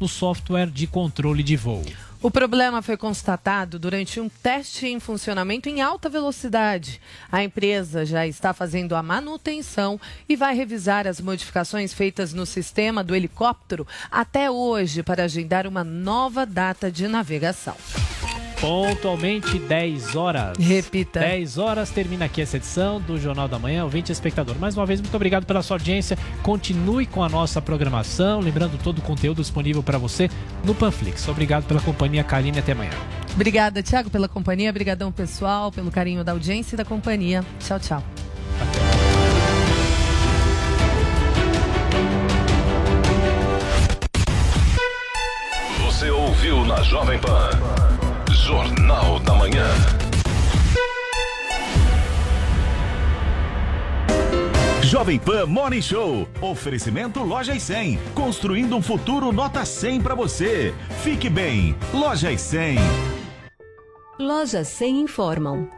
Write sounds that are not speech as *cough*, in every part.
no software de controle de voo. O problema foi constatado durante um teste em funcionamento em alta velocidade. A empresa já está fazendo a manutenção e vai revisar as modificações feitas no sistema do helicóptero até hoje para agendar uma nova data de navegação. Pontualmente 10 horas. Repita. 10 horas termina aqui essa edição do Jornal da Manhã, ouvinte e espectador. Mais uma vez, muito obrigado pela sua audiência. Continue com a nossa programação, lembrando todo o conteúdo disponível para você no Panflix. Obrigado pela companhia, Karine, até amanhã. Obrigada, Tiago, pela companhia. Obrigadão, pessoal, pelo carinho da audiência e da companhia. Tchau, tchau. Você ouviu na Jovem Pan. Jornal da Manhã. Jovem Pan Morning Show. Oferecimento Lojas 100. Construindo um futuro nota 100 para você. Fique bem. Lojas 100. Lojas 100 informam.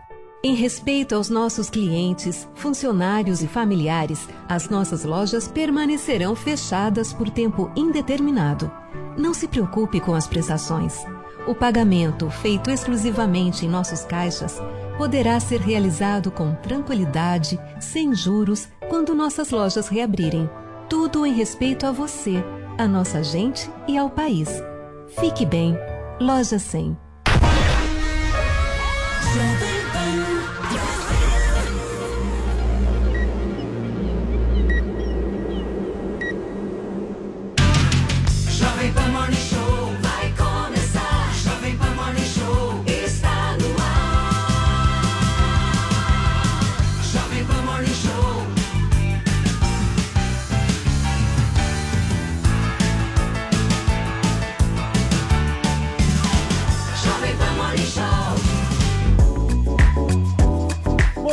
Em respeito aos nossos clientes, funcionários e familiares, as nossas lojas permanecerão fechadas por tempo indeterminado. Não se preocupe com as prestações. O pagamento, feito exclusivamente em nossos caixas, poderá ser realizado com tranquilidade, sem juros, quando nossas lojas reabrirem. Tudo em respeito a você, a nossa gente e ao país. Fique bem. Loja 100.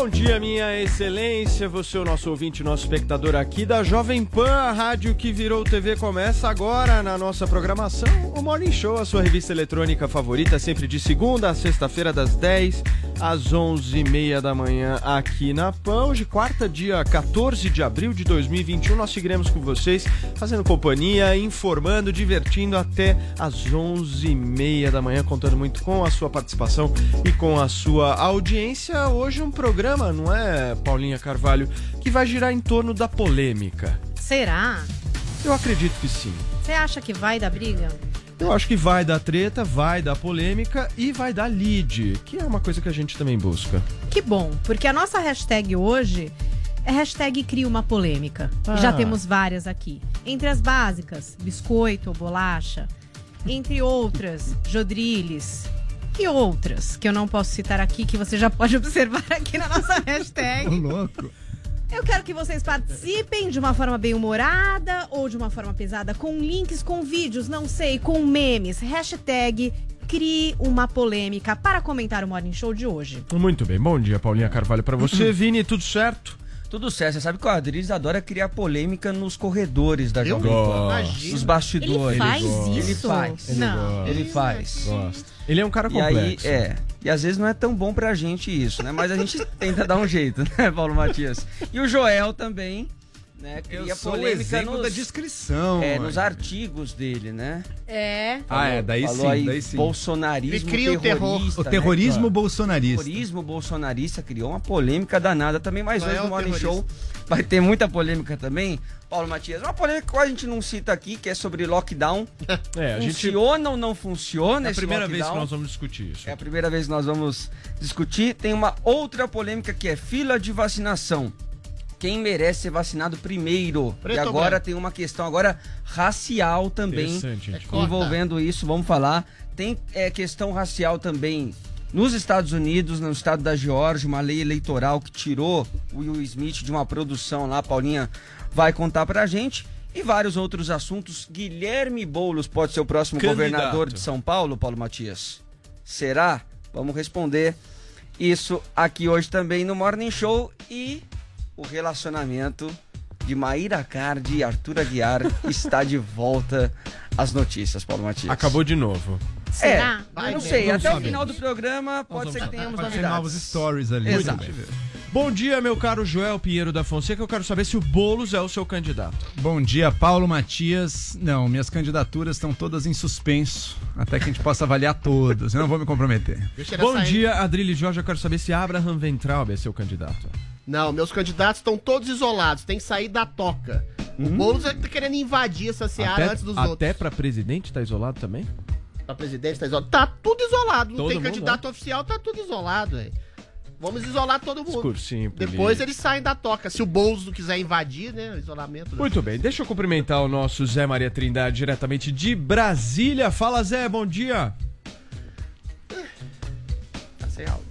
Bom dia, minha excelência, você é o nosso ouvinte, nosso espectador aqui da Jovem Pan, a rádio que virou TV, começa agora na nossa programação, o Morning Show, a sua revista eletrônica favorita, sempre de segunda a sexta-feira, das 10 às 11h30 da manhã, aqui na Pan. Hoje, quarta, dia 14 de abril de 2021, nós seguiremos com vocês, fazendo companhia, informando, divertindo até às 11h30 da manhã, contando muito com a sua participação e com a sua audiência. Hoje, um programa, não é, Paulinha Carvalho, que vai girar em torno da polêmica. Será? Eu acredito que sim. Você acha que vai dar briga? Eu acho que vai dar treta, vai dar polêmica e vai dar lead, que é uma coisa que a gente também busca. Que bom, porque a nossa hashtag hoje é hashtag cria uma polêmica. Ah. Já temos várias aqui. Entre as básicas, biscoito, bolacha. Entre outras, jodrilles. E outras, que eu não posso citar aqui, que você já pode *laughs* observar aqui na nossa hashtag. louco. Eu quero que vocês participem de uma forma bem humorada ou de uma forma pesada, com links, com vídeos, não sei, com memes. Hashtag crie uma polêmica para comentar o Morning Show de hoje. Muito bem, bom dia, Paulinha Carvalho, pra você. *laughs* Vini, tudo certo? Tudo certo, você sabe que o Adriles adora criar polêmica nos corredores da Jovem Pan. Nos bastidores. Ele faz Ele isso? faz. Ele Não. gosta. Ele faz. Gosto. Ele é um cara E aí, complexo. é. E às vezes não é tão bom pra gente isso, né? Mas a gente tenta dar um jeito, *laughs* né, Paulo Matias? E o Joel também, né? Cria Eu sou o polêmica exemplo nos, da descrição. é, nos artigos dele, né? É. Ah, é, daí Falou sim, aí, daí sim. Bolsonarismo Ele cria o terror. terrorista, O né? terrorismo O bolsonarista. terrorismo bolsonarista criou uma polêmica danada também, mas Qual hoje é no o Morning? Show vai ter muita polêmica também. Paulo Matias, uma polêmica que a gente não cita aqui, que é sobre lockdown. *laughs* É, a gente. Funciona ou não funciona É a esse primeira vez que lockdown? nós vamos discutir isso. É a primeira vez que nós vamos discutir. Tem uma outra polêmica que é fila de vacinação. Quem merece ser vacinado primeiro? Preto e agora tem uma questão agora racial também. É envolvendo isso. Vamos falar. Tem é, questão racial também nos Estados Unidos, no estado da Geórgia, uma lei eleitoral que tirou o Will Smith de uma produção lá. A Paulinha vai contar pra gente. E vários outros assuntos. Guilherme Boulos pode ser o próximo Candidato. governador de São Paulo, Paulo Matias? Será? Vamos responder isso aqui hoje também no Morning Show. E o relacionamento de Maíra Cardi e Arthur Aguiar *laughs* está de volta às notícias, Paulo Matias. Acabou de novo. Será? É, eu não sei. Vamos Até o final do programa pode ser que tenhamos Pode ser novidades. novos stories ali. Exato. Bom dia, meu caro Joel Pinheiro da Fonseca. Eu quero saber se o Boulos é o seu candidato. Bom dia, Paulo Matias. Não, minhas candidaturas estão todas em suspenso, até que a gente possa avaliar todas. Eu não vou me comprometer. Bom dia, Adrilho Jorge. Eu quero saber se Abraham Ventralbe é seu candidato. Não, meus candidatos estão todos isolados, tem que sair da toca. O Boulos tá querendo invadir essa seara Até, antes dos até outros. pra presidente tá isolado também? Pra presidente tá isolado. Tá tudo isolado. Não Todo tem candidato oficial, tá tudo isolado, velho. Vamos isolar todo mundo. Discursinho Depois eles saem da toca. Se o Boulos não quiser invadir, né? O isolamento. né? Muito bem, deixa eu cumprimentar o nosso Zé Maria Trindade diretamente de Brasília. Fala, Zé, bom dia. Tá sem áudio.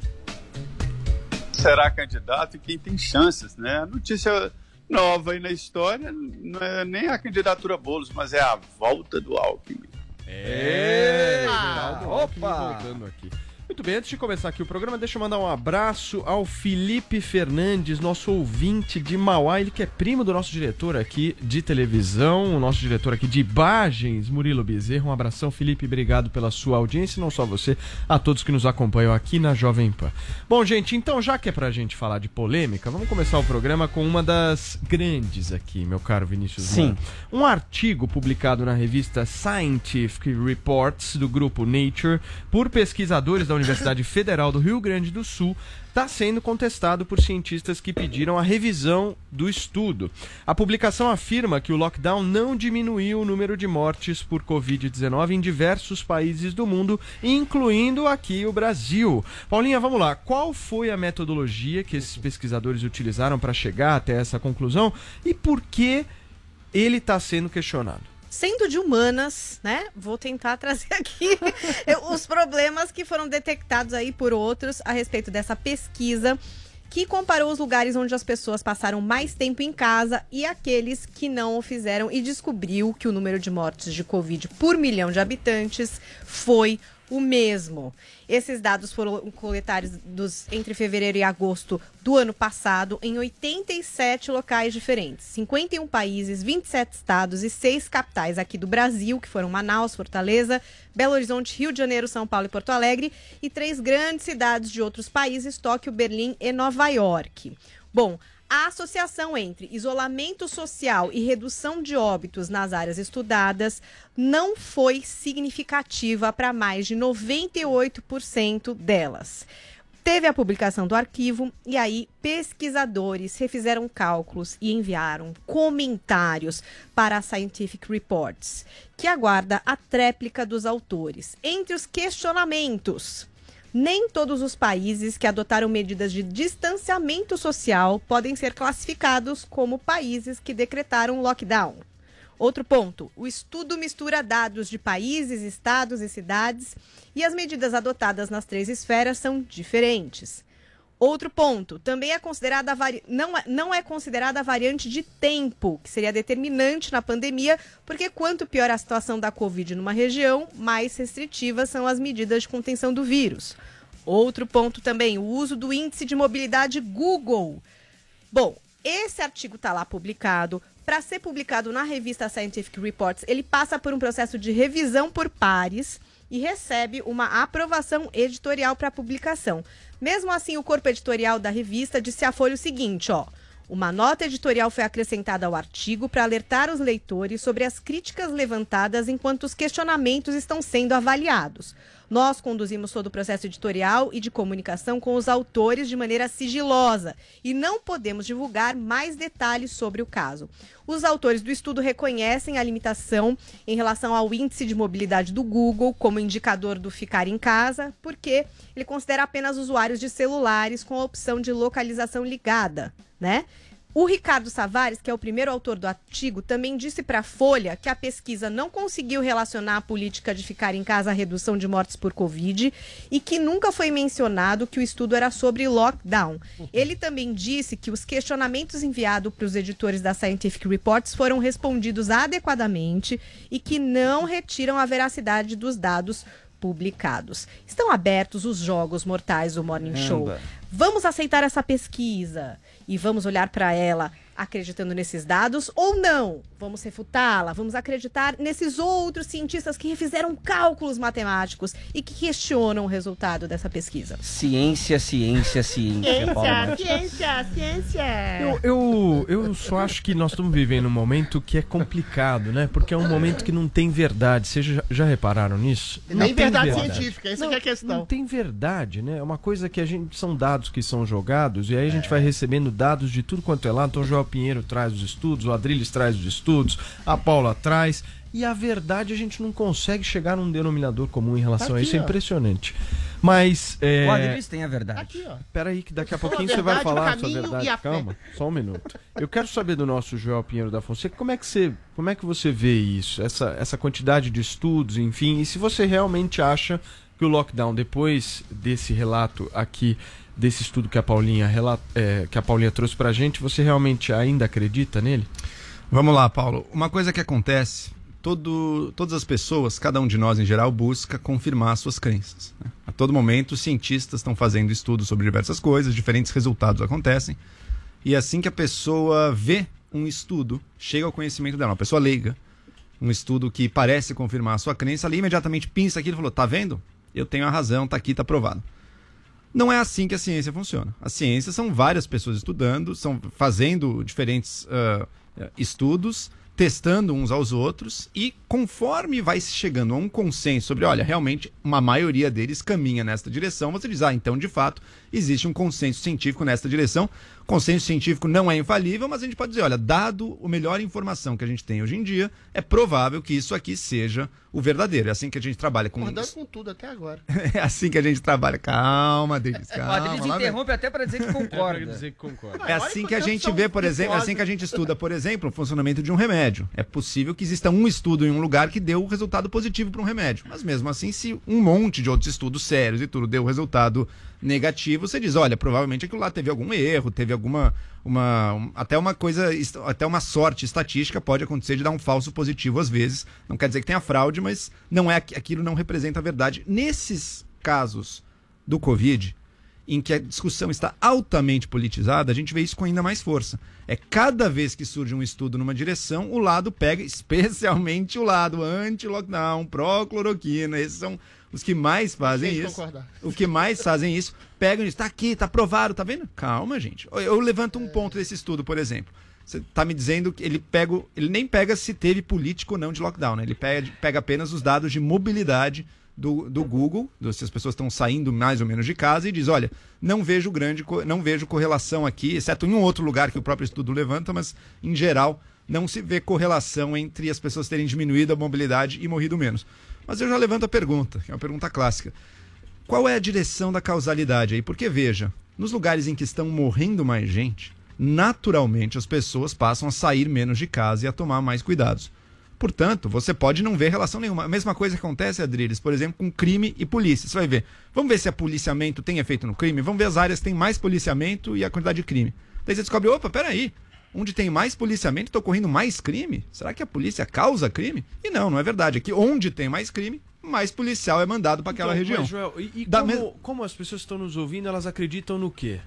Será candidato e quem tem chances, né? A notícia nova aí na história não é nem a candidatura Boulos, mas é a volta do Alckmin. É, Ah, Geraldo Alckmin voltando aqui. Muito bem, antes de começar aqui o programa, deixa eu mandar um abraço ao Felipe Fernandes, nosso ouvinte de Mauá, ele que é primo do nosso diretor aqui de televisão, o nosso diretor aqui de imagens, Murilo Bezerra. Um abração, Felipe, obrigado pela sua audiência, e não só você, a todos que nos acompanham aqui na Jovem Pan. Bom, gente, então já que é pra gente falar de polêmica, vamos começar o programa com uma das grandes aqui, meu caro Vinícius. Sim. Moura. Um artigo publicado na revista Scientific Reports do grupo Nature por pesquisadores da Universidade Federal do Rio Grande do Sul está sendo contestado por cientistas que pediram a revisão do estudo. A publicação afirma que o lockdown não diminuiu o número de mortes por Covid-19 em diversos países do mundo, incluindo aqui o Brasil. Paulinha, vamos lá. Qual foi a metodologia que esses pesquisadores utilizaram para chegar até essa conclusão e por que ele está sendo questionado? Sendo de humanas, né? Vou tentar *laughs* trazer aqui os problemas que foram detectados aí por outros a respeito dessa pesquisa que comparou os lugares onde as pessoas passaram mais tempo em casa e aqueles que não o fizeram e descobriu que o número de mortes de Covid por milhão de habitantes foi o mesmo. Esses dados foram coletados dos- entre fevereiro e agosto do ano passado em 87 locais diferentes, 51 países, 27 estados e 6 capitais aqui do Brasil, que foram Manaus, Fortaleza, Belo Horizonte, Rio de Janeiro, São Paulo e Porto Alegre, e três grandes cidades de outros países, Tóquio, Berlim e Nova York. Bom, a associação entre isolamento social e redução de óbitos nas áreas estudadas não foi significativa para mais de 98% delas. Teve a publicação do arquivo e aí pesquisadores refizeram cálculos e enviaram comentários para a Scientific Reports, que aguarda a tréplica dos autores. Entre os questionamentos, nem todos os países que adotaram medidas de distanciamento social podem ser classificados como países que decretaram lockdown. Outro ponto: o estudo mistura dados de países, estados e cidades e as medidas adotadas nas três esferas são diferentes. Outro ponto, também é considerada vari... não, é, não é considerada a variante de tempo, que seria determinante na pandemia, porque quanto pior a situação da Covid numa região, mais restritivas são as medidas de contenção do vírus. Outro ponto também, o uso do índice de mobilidade Google. Bom, esse artigo está lá publicado. Para ser publicado na revista Scientific Reports, ele passa por um processo de revisão por pares e recebe uma aprovação editorial para publicação. Mesmo assim, o corpo editorial da revista disse à Folha o seguinte, ó. Uma nota editorial foi acrescentada ao artigo para alertar os leitores sobre as críticas levantadas enquanto os questionamentos estão sendo avaliados. Nós conduzimos todo o processo editorial e de comunicação com os autores de maneira sigilosa e não podemos divulgar mais detalhes sobre o caso. Os autores do estudo reconhecem a limitação em relação ao índice de mobilidade do Google como indicador do ficar em casa, porque ele considera apenas usuários de celulares com a opção de localização ligada, né? O Ricardo Savares, que é o primeiro autor do artigo, também disse para a Folha que a pesquisa não conseguiu relacionar a política de ficar em casa à redução de mortes por Covid e que nunca foi mencionado que o estudo era sobre lockdown. Ele também disse que os questionamentos enviados para os editores da Scientific Reports foram respondidos adequadamente e que não retiram a veracidade dos dados publicados. Estão abertos os jogos mortais do Morning Show. Vamos aceitar essa pesquisa e vamos olhar para ela acreditando nesses dados ou não? Vamos refutá-la? Vamos acreditar nesses outros cientistas que refizeram cálculos matemáticos e que questionam o resultado dessa pesquisa? Ciência, ciência, ciência. Matias. ciência, ciência. Eu, eu, eu só acho que nós estamos vivendo um momento que é complicado, né? Porque é um momento que não tem verdade. Vocês já, já repararam nisso? Nem Não tem verdade científica, essa que é a questão. Não tem verdade, né? É uma coisa que a gente. São dados que são jogados, e aí a gente vai recebendo dados de tudo quanto é lado. Então João Pinheiro traz os estudos, o Adriles traz os estudos, a Paula traz. E a verdade a gente não consegue chegar num denominador comum em relação Tá a aqui, isso. É ó. impressionante. Mas. É... O Adriles tem a verdade. Aqui, ó. Peraí, que daqui a pouquinho a você vai falar a sua verdade. a fé. Calma, só um minuto. Eu quero saber do nosso Joel Pinheiro da Fonseca, como é que você, como é que você vê isso? Essa, essa quantidade de estudos, enfim, e se você realmente acha que o lockdown, depois desse relato aqui, desse estudo que a Paulinha, é, que a Paulinha trouxe pra gente, você realmente ainda acredita nele? Vamos lá, Paulo. Uma coisa que acontece, todo, todas as pessoas, cada um de nós em geral, busca confirmar suas crenças. né? A todo momento, os cientistas estão fazendo estudos sobre diversas coisas, diferentes resultados acontecem. E assim que a pessoa vê um estudo, chega ao conhecimento dela, uma pessoa leiga, um estudo que parece confirmar a sua crença, ali imediatamente pinça aquilo e falou: tá vendo? Eu tenho a razão, tá aqui, tá provado. Não é assim que a ciência funciona. A ciência são várias pessoas estudando, são fazendo diferentes ah, estudos, testando uns aos outros e conforme vai chegando a um consenso sobre, olha, realmente uma maioria deles caminha nesta direção, você diz, ah, então de fato existe um consenso científico nesta direção. Consenso científico não é infalível, mas a gente pode dizer, olha, dado a melhor informação que a gente tem hoje em dia, é provável que isso aqui seja o verdadeiro. É assim que a gente trabalha com Concordando com tudo até agora. *laughs* é assim que a gente trabalha. Calma, Adriles, O calma. Adriles lá, interrompe até para *laughs* dizer que concorda. é assim que a gente vê, por exemplo, é assim que a gente estuda, por exemplo, o funcionamento de um remédio. É possível que exista um estudo em um lugar que deu o resultado positivo para um remédio. Mas mesmo assim, se um monte de outros estudos sérios e tudo deu o resultado negativo, você diz, olha, provavelmente aquilo lá teve algum erro, teve alguma uma um- até uma coisa, até uma sorte estatística pode acontecer de dar um falso positivo às vezes. Não quer dizer que tenha fraude, mas não é aqu- aquilo não representa a verdade. Nesses casos do Covid, em que a discussão está altamente politizada, a gente vê isso com ainda mais força. É cada vez que surge um estudo numa direção, o lado pega, *laughs* especialmente o lado anti-lockdown, pró-cloroquina, esses são os que mais fazem Gente, isso. concordar. O que mais fazem isso, pegam isso, tá aqui, tá provado, tá vendo? Calma, gente. Eu, levanto um ponto desse estudo, por exemplo. Você tá me dizendo que ele pega, ele nem pega se teve político ou não de lockdown, né? Ele pega, pega apenas os dados de mobilidade do, do Google, do- se as pessoas estão saindo mais ou menos de casa e diz, olha, não vejo grande, não vejo correlação aqui, exceto em um outro lugar que o próprio estudo levanta, mas em geral não se vê correlação entre as pessoas terem diminuído a mobilidade e morrido menos. Mas eu já levanto a pergunta, que é uma pergunta clássica. Qual é a direção da causalidade aí? Porque veja, nos lugares em que estão morrendo mais gente, naturalmente as pessoas passam a sair menos de casa e a tomar mais cuidados. Portanto, você pode não ver relação nenhuma. A mesma coisa acontece, Adriles, por exemplo, com crime e polícia. Você vai ver. Vamos ver se a policiamento tem efeito no crime? Vamos ver as áreas que têm mais policiamento e a quantidade de crime. Daí você descobre, opa, peraí. Onde tem mais policiamento, está ocorrendo mais crime? Será que a polícia causa crime? E não, não é verdade. Aqui, onde tem mais crime, mais policial é mandado para aquela Então, região. mas, Joel, e, e Da como, mes- como as pessoas que estão nos ouvindo, elas acreditam no quê?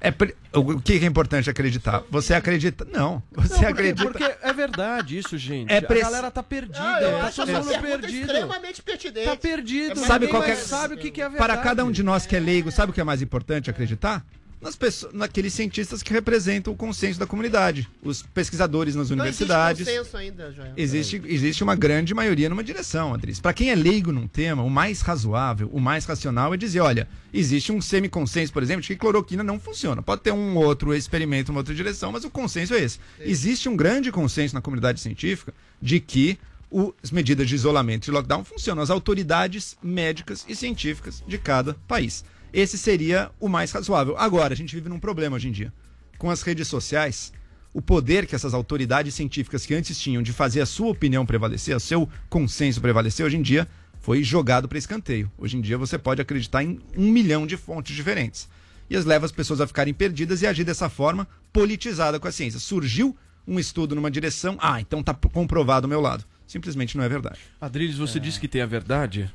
É o que é importante acreditar? Você acredita? Não. Você Não, porque, acredita? porque é verdade isso, gente. É preci- A galera tá perdida. Ah, eu tá acho todo essa mundo pergunta perdido. extremamente pertinente. Tá perdido. Sabe ninguém qual que é- sabe o que, que é a verdade. Para cada um de nós que é leigo, sabe o que é mais importante acreditar? Nas pessoas, naqueles cientistas que representam o consenso da comunidade, os pesquisadores nas Não existe universidades. consenso ainda, Joel. Existe, existe uma grande maioria numa direção, Adris. Para quem é leigo num tema, o mais razoável, o mais racional é dizer, olha, existe um semiconsenso, por exemplo, de que cloroquina não funciona. Pode ter um outro experimento, uma outra direção, mas o consenso é esse. Existe um grande consenso na comunidade científica de que o- as medidas de isolamento e lockdown funcionam. As autoridades médicas e científicas de cada país. Esse seria o mais razoável. Agora, a gente vive num problema hoje em dia. Com as redes sociais, o poder que essas autoridades científicas que antes tinham de fazer a sua opinião prevalecer, o seu consenso prevalecer, hoje em dia foi jogado para escanteio. Hoje em dia você pode acreditar em um milhão de fontes diferentes. E as leva as pessoas a ficarem perdidas e agir dessa forma politizada com a ciência. Surgiu um estudo numa direção, ah, então tá comprovado ao meu lado. Simplesmente não é verdade. Adriles, você disse que tem a verdade?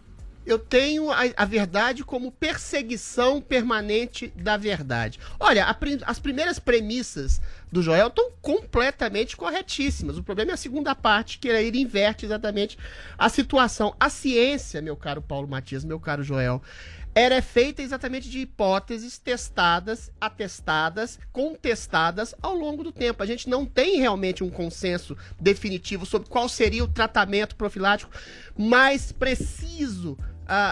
Eu tenho a, a verdade como perseguição permanente da verdade. Olha, a as primeiras premissas do Joel estão completamente corretíssimas. O problema é a segunda parte, que ele inverte exatamente a situação. A ciência, meu caro Paulo Matias, meu caro Joel, era feita exatamente de hipóteses testadas, atestadas, contestadas ao longo do tempo. A gente não tem realmente um consenso definitivo sobre qual seria o tratamento profilático mais preciso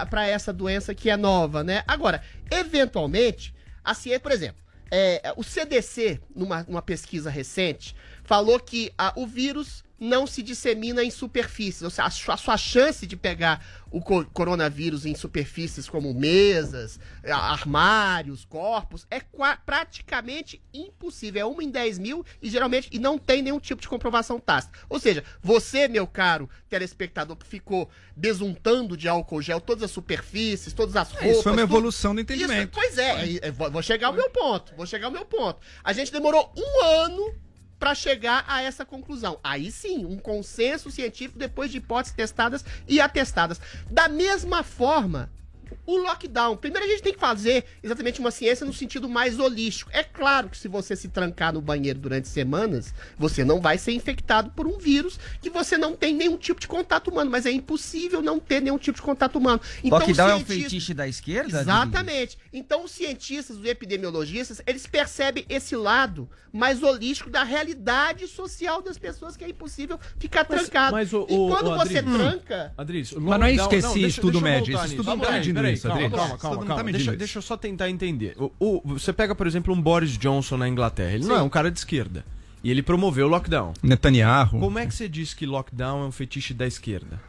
para essa doença que é nova, né? Agora, eventualmente, a ciência, por exemplo, é, o CDC, numa, numa pesquisa recente, falou que ah, o vírus não se dissemina em superfícies. Ou seja, a sua, a chance de pegar o co- coronavírus em superfícies como mesas, a- armários, corpos, é praticamente impossível. É uma em 10 mil e geralmente e não tem nenhum tipo de comprovação tácita. Ou seja, você, meu caro telespectador, que ficou besuntando de álcool gel todas as superfícies, todas as roupas. Isso foi uma tudo- evolução do isso, entendimento. pois é, é, vou chegar ao meu ponto. Vou chegar ao meu ponto. A gente demorou um ano para chegar a essa conclusão. Aí sim, um consenso científico depois de hipóteses testadas e atestadas. Da mesma forma, o lockdown. Primeiro a gente tem que fazer exatamente uma ciência no sentido mais holístico. É claro que se você se trancar no banheiro durante semanas, você não vai ser infectado por um vírus que você não tem nenhum tipo de contato humano, mas é impossível não ter nenhum tipo de contato humano. Lockdown é um feitiço da esquerda? Exatamente. Então, os cientistas, os epidemiologistas, eles percebem esse lado mais holístico da realidade social das pessoas, que é impossível ficar trancado. mas o- e o- quando o você Adriles- tranca. Adriles, Mas não é isso que esse estudo mede, voltar esse nisso. estudo Peraí, isso, calma, calma, calma, não calma. tá Deixa, deixa eu só tentar entender. O, o- você pega, por exemplo, um Boris Johnson na Inglaterra. Ele não Sim. é um cara de esquerda. E ele promoveu o lockdown. Netanyahu. Como é que você diz que lockdown é um fetiche da esquerda?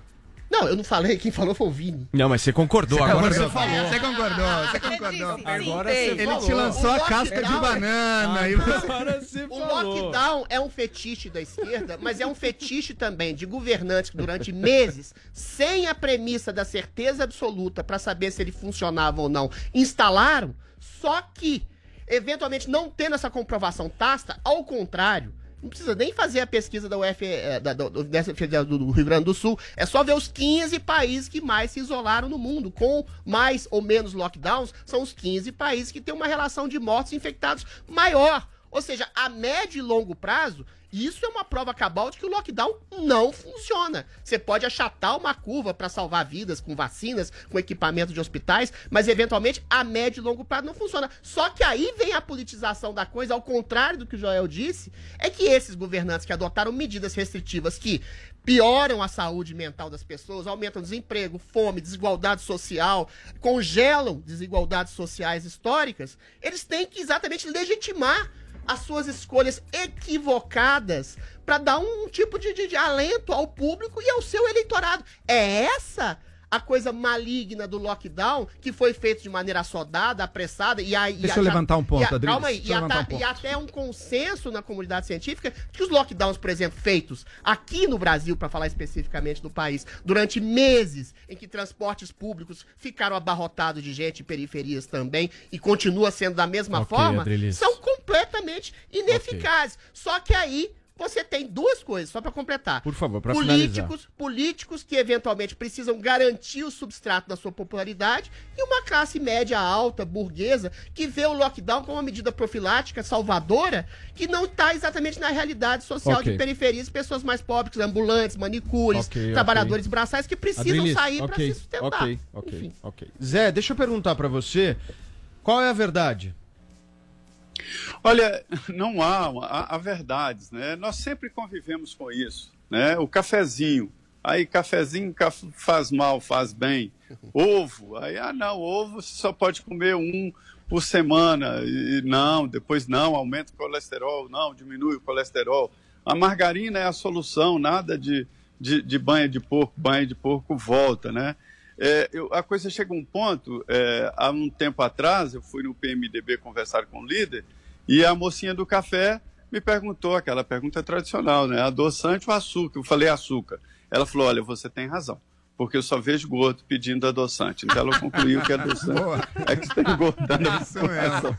Não, eu não falei, quem falou foi o Vini. Não, mas você concordou. Você agora concordou, você falou. Você concordou, você concordou. Agora você Ele falou. te lançou O a casca de banana. e você- *laughs* Agora você O falou. lockdown é um fetiche da esquerda, mas é um fetiche também de governantes que durante meses, sem a premissa da certeza absoluta para saber se ele funcionava ou não, instalaram, só que, eventualmente, não tendo essa comprovação tácita, ao contrário. Não precisa nem fazer a pesquisa da UF, eh, da, do- dessa- do- Rio Grande do Sul. É só ver os 15 países que mais se isolaram no mundo. Com mais ou menos lockdowns, são os 15 países que têm uma relação de mortos e infectados maior. Ou seja, a médio e longo prazo, isso é uma prova cabal de que o lockdown não funciona. Você pode achatar uma curva para salvar vidas com vacinas, com equipamento de hospitais, mas eventualmente a médio e longo prazo não funciona. Só que aí vem a politização da coisa, ao contrário do que o Joel disse, é que esses governantes que adotaram medidas restritivas que pioram a saúde mental das pessoas, aumentam desemprego, fome, desigualdade social, congelam desigualdades sociais históricas, eles têm que exatamente legitimar as suas escolhas equivocadas para dar um tipo de, de- de alento ao público e ao seu eleitorado. É essa a coisa maligna do lockdown que foi feito de maneira assodada, apressada e aí. Deixa eu levantar um ponto, a- Adriles, Calma aí, e, ata- um e até um consenso na comunidade científica que os lockdowns, por exemplo, feitos aqui no Brasil, para falar especificamente do país, durante meses em que transportes públicos ficaram abarrotados de gente periferias também e continua sendo da mesma Ok, forma, Adriles. são completamente ineficazes. Só que aí você tem duas coisas, só para completar. Por favor, pra finalizar. políticos, políticos que eventualmente precisam garantir o substrato da sua popularidade e uma classe média alta, burguesa, que vê o lockdown como uma medida profilática salvadora, que não está exatamente na realidade social Ok. de periferias, pessoas mais pobres, ambulantes, manicures, Ok, ok. trabalhadores braçais que precisam sair para se sustentar. Ok, ok, Enfim. ok. Zé, deixa eu perguntar pra você, qual é a verdade? Olha, *laughs* não há, há, há verdades, né? Nós sempre convivemos com isso, né? O cafezinho, aí cafezinho caf- faz mal, faz bem. *laughs* Ovo, aí, ah não, ovo você só pode comer um por semana. E não, depois não, aumenta o colesterol, não, diminui o colesterol. A margarina é a solução, nada de, de, de banha de porco, banha de porco volta, né? É, eu- a coisa chega a um ponto, é, há um tempo atrás, eu fui no PMDB conversar com o líder, e a mocinha do café me perguntou aquela pergunta tradicional, né? Adoçante ou açúcar? Eu falei açúcar. Ela falou, olha, você tem razão, porque eu só vejo gordo pedindo adoçante. Então ela concluiu que adoçante Boa. é que a Isso mesmo. população.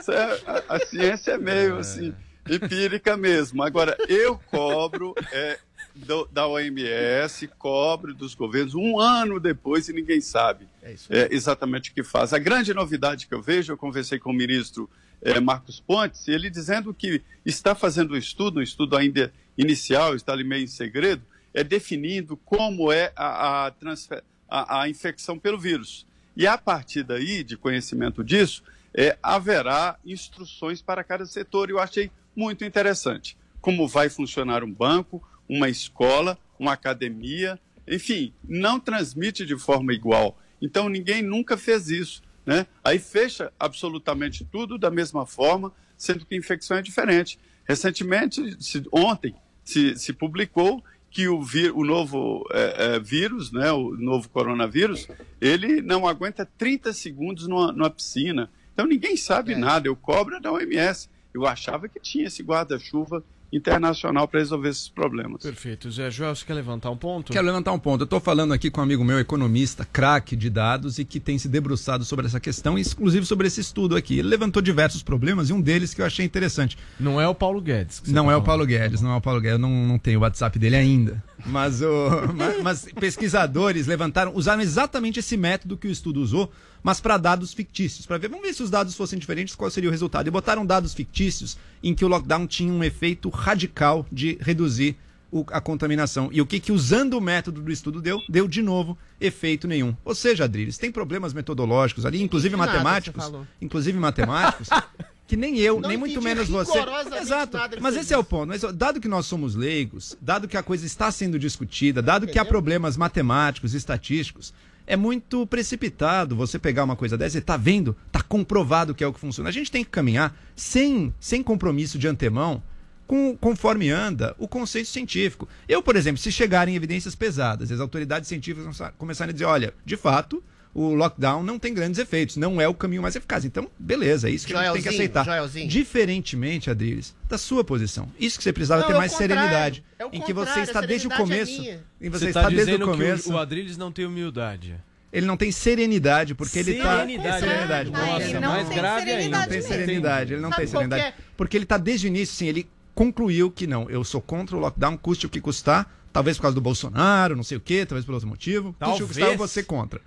Isso é- a, a ciência é meio assim, empírica mesmo. Agora, eu cobro é, do- da OMS, cobre dos governos um ano depois e ninguém sabe É é, exatamente o que faz. A grande novidade que eu vejo, eu conversei com o ministro eh, Marcos Pontes, ele dizendo que está fazendo um estudo, um estudo ainda inicial, está ali meio em segredo, é definindo como é a, a, transfer- a- a infecção pelo vírus. E a partir daí, de conhecimento disso, é, haverá instruções para cada setor. Eu achei muito interessante como vai funcionar um banco, uma escola, uma academia, enfim, não transmite de forma igual. Então ninguém nunca fez isso, né? Aí fecha absolutamente tudo da mesma forma, sendo que a infecção é diferente. Recentemente, se- ontem, se, se publicou que o, vi- o novo eh, eh, vírus, né, o novo coronavírus, ele não aguenta 30 segundos numa, numa piscina. Então ninguém sabe nada. Eu cobro da OMS. Eu achava que tinha esse guarda-chuva internacional para resolver esses problemas. Perfeito. Zé Joel, você quer levantar um ponto? Quero levantar um ponto. Eu estou falando aqui com um amigo meu, economista, craque de dados e que tem se debruçado sobre essa questão, inclusive sobre esse estudo aqui. Ele levantou diversos problemas e um deles que eu achei interessante. Não é o Paulo Guedes. Não tá é o falando. Paulo Guedes, não é o Paulo Guedes. Eu não, não tenho o WhatsApp dele ainda. Mas, o, mas, *laughs* mas pesquisadores levantaram, usaram exatamente esse método que o estudo usou, mas para dados fictícios. Para ver, vamos ver se os dados fossem diferentes, qual seria o resultado. E botaram dados fictícios em que o lockdown tinha um efeito radical de reduzir o- a contaminação. E o que, que usando o método do estudo deu? Deu de novo efeito nenhum. Ou seja, Adriles, tem problemas metodológicos ali, inclusive matemáticos. Inclusive matemáticos. *laughs* Que nem eu, Não nem muito menos você. Exato. Mas esse é o ponto. Mas, dado que nós somos leigos, dado que a coisa está sendo discutida, dado que há problemas matemáticos, estatísticos, é muito precipitado você pegar uma coisa dessa e tá vendo, tá comprovado que é o que funciona. A gente tem que caminhar sem, sem compromisso de antemão, com, conforme anda o conceito científico. Eu, por exemplo, se chegarem evidências pesadas, e as autoridades científicas começar- começarem a dizer, olha, de fato, o lockdown não tem grandes efeitos, não é o caminho mais eficaz. Então, beleza, é isso que a gente tem que aceitar. Joelzinho. Diferentemente, Adriles, da sua posição. Isso que você precisava Não, ter é o mais serenidade. É o em que você está desde o é começo. minha. em você, Você está tá desde dizendo o começo. que o, o Adriles não tem humildade. Ele não tem serenidade, porque ele está. Serenidade. Serenidade. Nossa, Nossa, ele não mais tem grave ainda. serenidade Não tem serenidade. Ele não Sabe tem serenidade. é? Porque ele está desde o início, sim, ele concluiu que não, eu sou contra o lockdown, custe o que custar, talvez por causa do Bolsonaro, não sei o quê, talvez por outro motivo. Custe o que Talvez. custar, eu vou ser contra.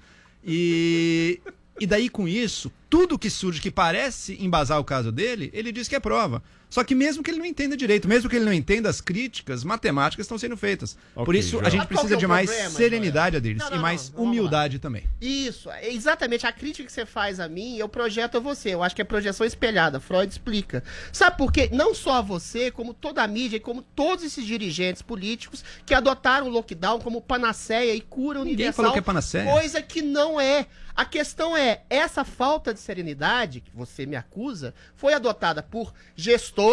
E, e daí, com isso, tudo que surge que parece embasar o caso dele, ele diz que é prova. Só que mesmo que ele não entenda direito, mesmo que ele não entenda as críticas matemáticas estão sendo feitas. Por Ok, isso, Joel. a gente precisa é de mais problema, serenidade, Adriles, Não, e mais não, humildade também. Isso, é exatamente. A crítica que você faz a mim, eu projeto a você. Eu acho que é projeção espelhada. Freud explica. Sabe por quê? Não só a você, como toda a mídia e como todos esses dirigentes políticos que adotaram o lockdown como panaceia e cura Ninguém universal. falou que é panaceia. Coisa que não é. A questão é, essa falta de serenidade que você me acusa foi adotada por gestores,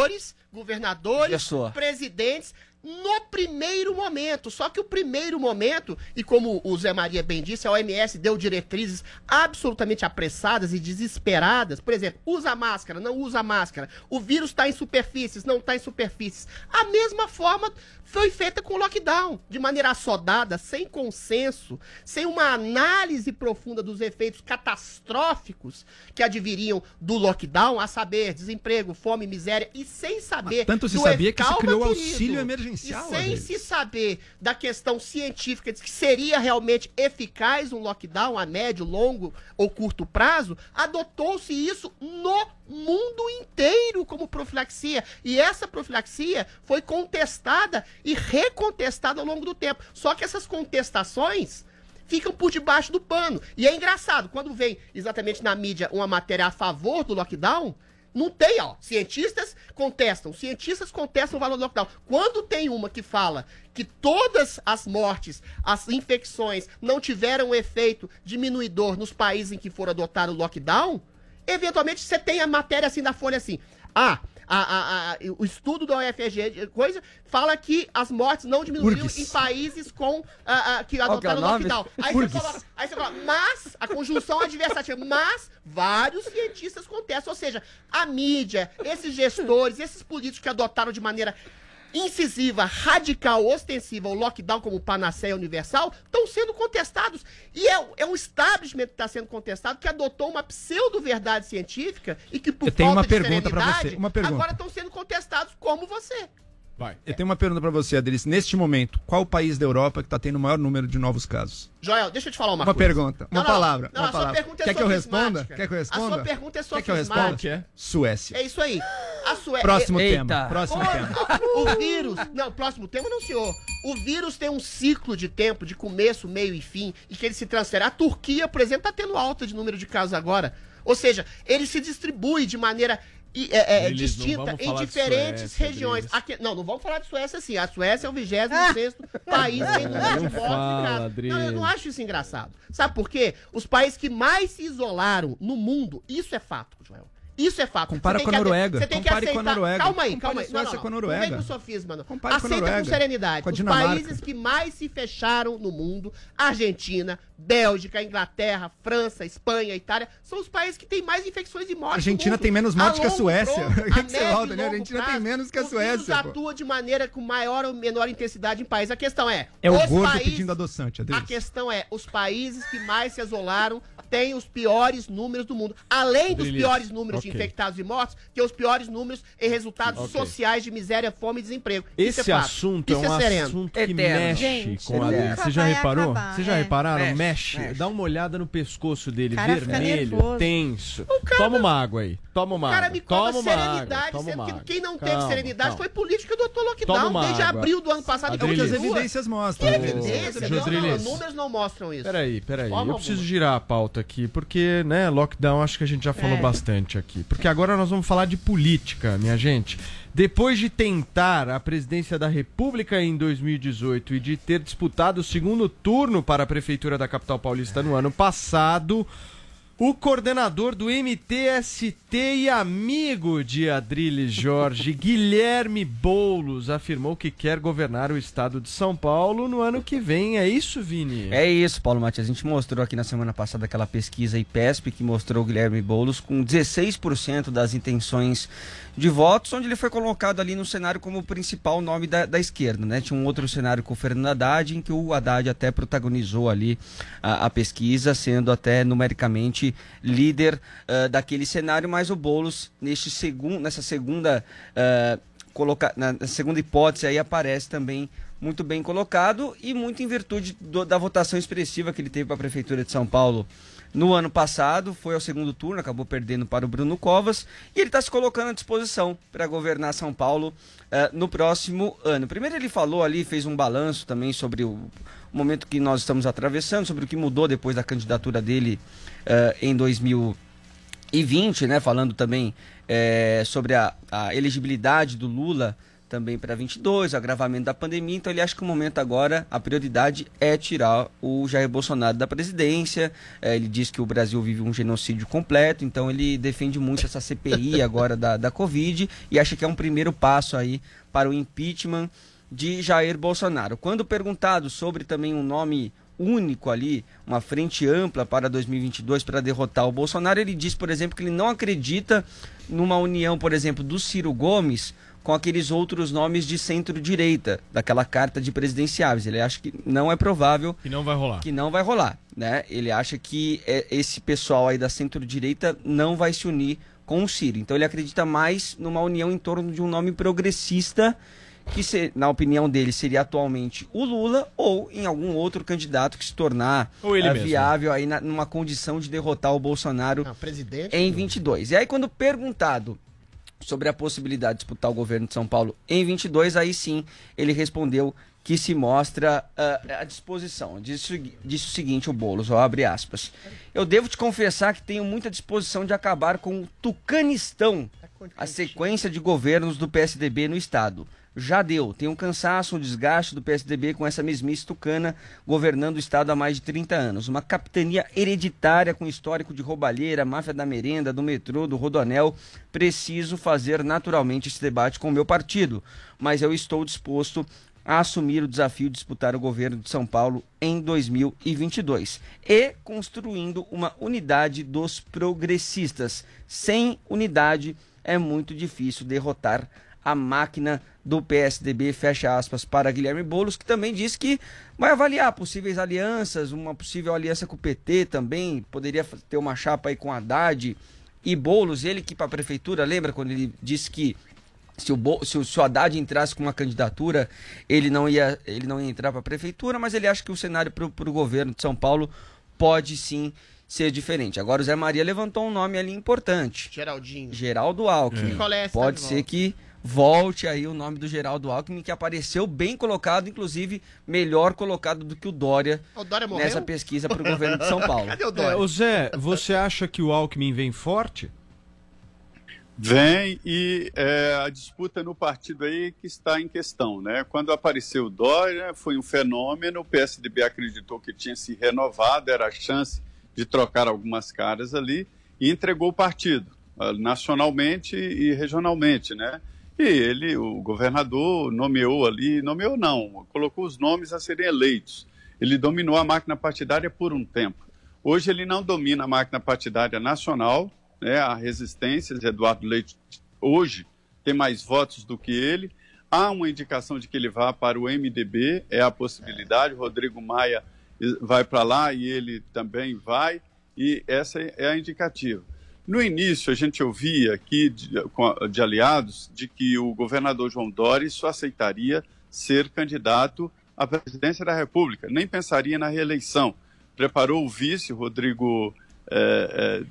governadores, Gestor. presidentes no primeiro momento. Só que o primeiro momento, e como o Zé Maria bem disse, a OMS deu diretrizes absolutamente apressadas e desesperadas. Por exemplo, usa máscara, não usa máscara. O vírus está em superfícies, não está em superfícies. A mesma forma foi feita com o lockdown, de maneira assodada, sem consenso, sem uma análise profunda dos efeitos catastróficos que adviriam do lockdown, a saber, desemprego, fome, miséria, e sem saber. Tanto se sabia que se criou auxílio emergencial, E sem se saber da questão científica de que seria realmente eficaz um lockdown a médio, longo ou curto prazo, adotou-se isso no mundo inteiro como profilaxia. E essa profilaxia foi contestada e recontestada ao longo do tempo. Só que essas contestações ficam por debaixo do pano. E é engraçado, quando vem exatamente na mídia uma matéria a favor do lockdown, não tem, ó. Cientistas contestam, cientistas contestam o valor do lockdown. Quando tem uma que fala que todas as mortes, as infecções não tiveram efeito diminuidor nos países em que for adotado o lockdown, eventualmente você tem a matéria assim da Folha assim. Ah, a, a- a- o estudo da UFG, coisa, fala que as mortes não diminuíram Urgs. em países com que é adotaram o lockdown. Aí você coloca Aí você fala, mas, a conjunção adversativa, mas vários cientistas contestam. Ou seja, a mídia, esses gestores, esses políticos que adotaram de maneira incisiva, radical, ostensiva o lockdown como panaceia universal, estão sendo contestados. E é, é um establishment que está sendo contestado que adotou uma pseudo-verdade científica e que por Eu tenho falta uma de pergunta você, uma pergunta. agora estão sendo contestados como você. Eu tenho uma pergunta pra você, Adriles. Neste momento, qual o país da Europa que tá tendo o maior número de novos casos? Joel, deixa eu te falar uma, Uma coisa. pergunta, Não, uma não, palavra, Não, uma a sua palavra. pergunta é Quer que eu responda? Quer que eu responda? A sua pergunta é Quer que eu responda? Suécia. É isso aí. A Suécia. Próximo é- tema. Próximo tema. O vírus. Não, próximo tema não, senhor. O vírus tem um ciclo de tempo, de começo, meio e fim, e que ele se transfere. A Turquia, por exemplo, está tendo alta de número de casos agora. Ou seja, ele se distribui de maneira e- é, é, não distinta em diferentes Suécia, regiões. Aqui, não, não vamos falar de Suécia assim. A Suécia é o 26 *laughs* país em número de mortes. Não, eu não acho isso engraçado. Sabe por quê? Os países que mais se isolaram no mundo, isso é fato, Joel. Isso é fato. Compara com a Noruega. Você tem que Compare com a aceitar. Noruega. Calma aí, calma aí. a Suécia com a Noruega. Não vem com sofisma, não. Compare com a Aceita com, Noruega. serenidade. Com a Os países que mais se fecharam no mundo, Argentina, Bélgica, Inglaterra, França, Espanha, Itália, são os países que têm mais infecções e mortes. A Argentina tem menos mortes A que a Suécia. *laughs* O que a você e né? A Argentina tem menos que a Suécia, pô. atua de maneira com maior ou menor intensidade em países. A questão é. É o os gordo países- pedindo adoçante, a Adriles. questão é, os países que mais se isolaram têm os piores números do mundo. Além dos piores números ok. de infectados e mortos, tem os piores números em resultados Ok. sociais de miséria, fome e desemprego. Isso Esse é assunto Isso é um sereno. assunto que Eterno. mexe Gente, com a nunca Você já reparou? acabar, Vocês já é. repararam? Mexe, Mexe, mexe. Dá uma olhada no pescoço dele, cara vermelho, tenso. Toma uma água aí. Toma uma O cara me Toma cobra uma serenidade, água. Sendo que quem não teve Calma, serenidade calma. foi política do Toma lockdown uma desde água. abril do ano passado. É o que as evidências mostram. Que evidência? Não, não, números não mostram isso. Peraí, peraí. Forma Eu preciso alguma. girar a pauta aqui, porque, né, lockdown acho que a gente já falou É. bastante aqui. Porque agora nós vamos falar de política, minha gente. Depois de tentar a presidência da República em 2018 e de ter disputado o segundo turno para a Prefeitura da capital paulista no ano passado, o coordenador do MTST e amigo de Adriles Jorge, *laughs* Guilherme Boulos, afirmou que quer governar o estado de São Paulo no ano que vem. É isso, Vini? É isso, Paulo Matias. A gente mostrou aqui na semana passada aquela pesquisa IPESP que mostrou o Guilherme Boulos com 16% das intenções de votos, onde ele foi colocado ali no cenário como o principal nome da, da esquerda, né? Tinha um outro cenário com o Fernando Haddad, em que o Haddad até protagonizou ali a, a pesquisa, sendo até numericamente líder ah, daquele cenário, mas o Boulos, neste segun, nessa segunda ah, coloca, na segunda hipótese aí aparece também muito bem colocado e muito em virtude do- da votação expressiva que ele teve para a prefeitura de São Paulo no ano passado, foi ao segundo turno, acabou perdendo para o Bruno Covas e ele está se colocando à disposição para governar São Paulo eh, no próximo ano. Primeiro ele falou ali, fez um balanço também sobre o momento que nós estamos atravessando, sobre o que mudou depois da candidatura dele eh, em 2000 e 20, né, falando também é, sobre a, a elegibilidade do Lula também para 22, o agravamento da pandemia. Então ele acha que o momento agora, a prioridade é tirar o Jair Bolsonaro da presidência. É, ele diz que o Brasil vive um genocídio completo, então ele defende muito essa CPI agora da, da Covid e acha que é um primeiro passo aí para o impeachment de Jair Bolsonaro. Quando perguntado sobre também um nome único ali, uma frente ampla para 2022 para derrotar o Bolsonaro, ele diz, por exemplo, que ele não acredita numa união, por exemplo, do Ciro Gomes com aqueles outros nomes de centro-direita, daquela carta de presidenciáveis. Ele acha que não é provável E não vai rolar. que não vai rolar, né? Ele acha que é, esse pessoal aí da centro-direita não vai se unir com o Ciro. Então ele acredita mais numa união em torno de um nome progressista que, se- na opinião dele, seria atualmente o Lula ou em algum outro candidato que se tornar Ou ele mesmo. viável aí na- numa condição de derrotar o Bolsonaro presidente. em 22. E aí quando perguntado sobre a possibilidade de disputar o governo de São Paulo em 22, aí sim ele respondeu que se mostra ah, à disposição. Disse, disse o seguinte, o Boulos, ó, abre aspas. Eu devo te confessar que tenho muita disposição de acabar com o Tucanistão, a sequência de governos do PSDB no estado. Já deu, tem um cansaço, um desgaste do PSDB com essa mesmice tucana governando o estado há mais de 30 anos. Uma capitania hereditária com histórico de roubalheira, máfia da merenda, do metrô, do rodoanel. Preciso fazer naturalmente esse debate com o meu partido, mas eu estou disposto a assumir o desafio de disputar o governo de São Paulo em 2022 e construindo uma unidade dos progressistas. Sem unidade é muito difícil derrotar a máquina do PSDB, fecha aspas, para Guilherme Boulos, que também disse que vai avaliar possíveis alianças, uma possível aliança com o PT também, poderia ter uma chapa aí com Haddad e Boulos, ele que para a prefeitura, lembra quando ele disse que se o, Bo- se o, se o Haddad entrasse com uma candidatura, ele não ia, ele não ia entrar para a prefeitura, mas ele acha que o cenário para o governo de São Paulo pode sim ser diferente. Agora o Zé Maria levantou um nome ali importante. Geraldinho. Geraldo Alckmin. Essa Pode de ser que volte aí o nome do Geraldo Alckmin, que apareceu bem colocado, inclusive melhor colocado do que o Dória, O Dória nessa pesquisa para o governo de São Paulo. *laughs* Cadê o É, Dória? ô Zé, você acha que o Alckmin vem forte? Vem e é, a disputa no partido aí que está em questão, né? Quando apareceu o Dória, foi um fenômeno, o PSDB acreditou que tinha se renovado, era a chance de trocar algumas caras ali e entregou o partido, ah, nacionalmente e regionalmente, né? E ele, o governador, nomeou ali, nomeou não, colocou os nomes a serem eleitos. Ele dominou a máquina partidária por um tempo. Hoje ele não domina a máquina partidária nacional, né, a resistência, Eduardo Leite hoje tem mais votos do que ele. Há uma indicação de que ele vá para o MDB, é a possibilidade. Rodrigo Maia vai para lá e ele também vai, e essa é a indicativa. No início, a gente ouvia aqui de, de aliados de que o governador João Dória só aceitaria ser candidato à presidência da República, nem pensaria na reeleição. Preparou o vice, Rodrigo. eh, eh,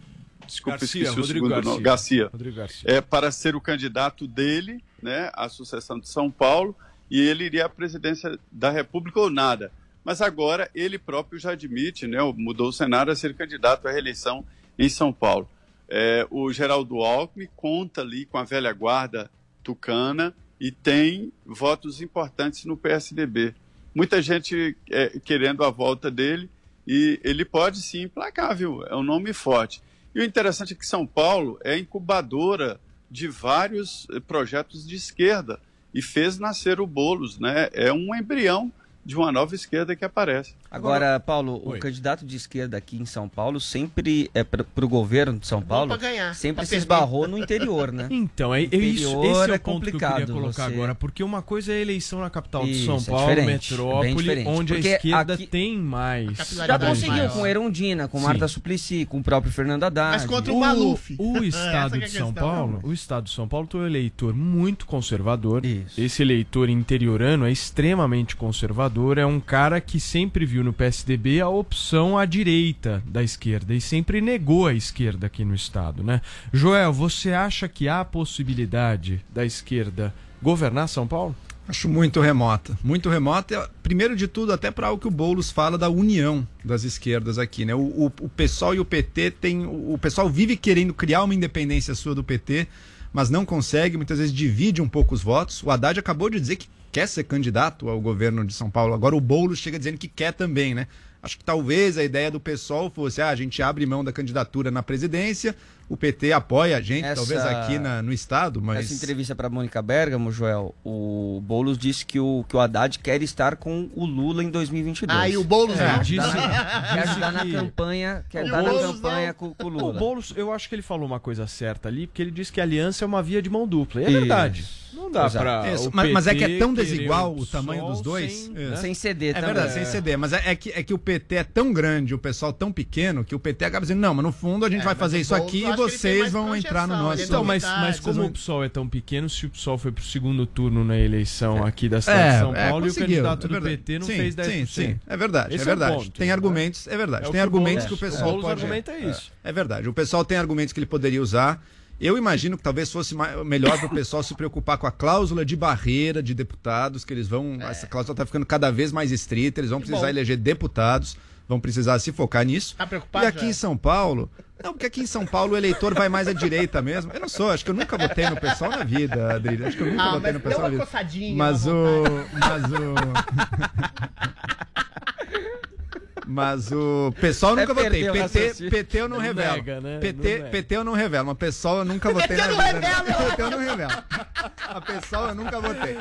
desculpa, Garcia, esqueci o Rodrigo segundo nome. Garcia. Garcia. Rodrigo Garcia. É, para ser o candidato dele né, à sucessão de São Paulo e ele iria à presidência da República ou nada. Mas agora ele próprio já admite, né, mudou o cenário a ser candidato à reeleição em São Paulo. É, o Geraldo Alckmin conta ali com a velha guarda tucana e tem votos importantes no PSDB. Muita gente é, querendo a volta dele e ele pode sim emplacar, viu? É um nome forte. E o interessante é que São Paulo é incubadora de vários eh, projetos de esquerda e fez nascer o Boulos, né? É um embrião de uma nova esquerda que aparece. Agora, Paulo, Oi. o candidato de esquerda aqui em São Paulo sempre é para o governo de São Paulo, pra ganhar, sempre pra se esbarrou no interior, né? *laughs* Então, é, é isso, esse é é o ponto que eu complicado queria colocar você- agora, porque uma coisa é a eleição na capital de São Isso, é Paulo, diferente, bem metrópole, diferente. onde Porque a esquerda aqui- tem mais. Já conseguiu com Erundina, com Sim. Marta Suplicy, com o próprio Fernando Haddad. Mas contra o Maluf. O *laughs* Essa estado é de São questão. Paulo, o estado de São Paulo tem um eleitor muito conservador. Esse eleitor interiorano é extremamente conservador, é um cara que sempre viu no PSDB a opção à direita da esquerda e sempre negou a esquerda aqui no estado, né? Joel, você acha que há possibilidade da esquerda governar São Paulo? Acho muito remota. Muito remota. e, Primeiro de tudo, até para o que o Boulos fala da união das esquerdas aqui, né? O, o, o e o PT tem. O pessoal vive querendo criar uma independência sua do PT, mas não consegue, muitas vezes divide um pouco os votos. O Haddad acabou de dizer que quer ser candidato ao governo de São Paulo. Agora o Boulos chega dizendo que quer também, né? Acho que talvez a ideia do pessoal fosse, ah, a gente abre mão da candidatura na presidência, o PT apoia a gente, Essa- talvez aqui na- no estado, mas Essa entrevista para Mônica Bergamo, Joel, o Boulos disse que o, que o Haddad quer estar com o Lula em 2022. Ah, e o Boulos quer não? Disse- quer ajudar na que- campanha, quer ajudar na campanha com, com o Lula. O Boulos, eu acho que ele falou uma coisa certa ali, porque ele disse que a aliança é uma via de mão dupla. E é Isso. verdade. Não dá Exato. pra. Isso, o mas, mas é que é tão desigual o tamanho dos dois. sem, É. né? Sem ceder É também. verdade, sem ceder. Mas é, é que, é que o PT é tão grande, o pessoal tão pequeno, que o PT acaba dizendo, não, mas no fundo a gente É, vai fazer isso aqui e vocês vão entrar no projeção, nosso. Então, mas, novidade, mas como o PSOL é tão pequeno, se o PSOL foi pro segundo turno na eleição aqui da cidade É, de São é, Paulo e o candidato é do. PT não Sim, fez 10%. Sim, sim, é verdade, Esse é verdade. ponto, tem né? argumentos, é verdade. É tem que o argumentos que o pessoal pode... argumenta isso. É verdade. O pessoal tem argumentos que ele poderia usar. Eu imagino que talvez fosse melhor para o pessoal se preocupar com a cláusula de barreira de deputados, que eles vão. Essa cláusula está ficando cada vez mais estrita, eles vão precisar bom. eleger deputados, vão precisar se focar nisso. Tá preocupado, E aqui já? em São Paulo. Não, porque aqui em São Paulo o eleitor vai mais à direita mesmo. Eu não sou, acho que eu nunca votei no pessoal na vida, Adri. Acho que eu nunca Ah, votei no deu pessoal uma na vida. coçadinha, Mas o. Mas o. Mas o pessoal eu Até nunca votei. perdeu o PT. PT eu não, revelo. nega, né? PT. PT eu não revelo. Mas pessoal eu nunca votei na não revela, né? PT eu não revelo. A pessoal eu nunca votei.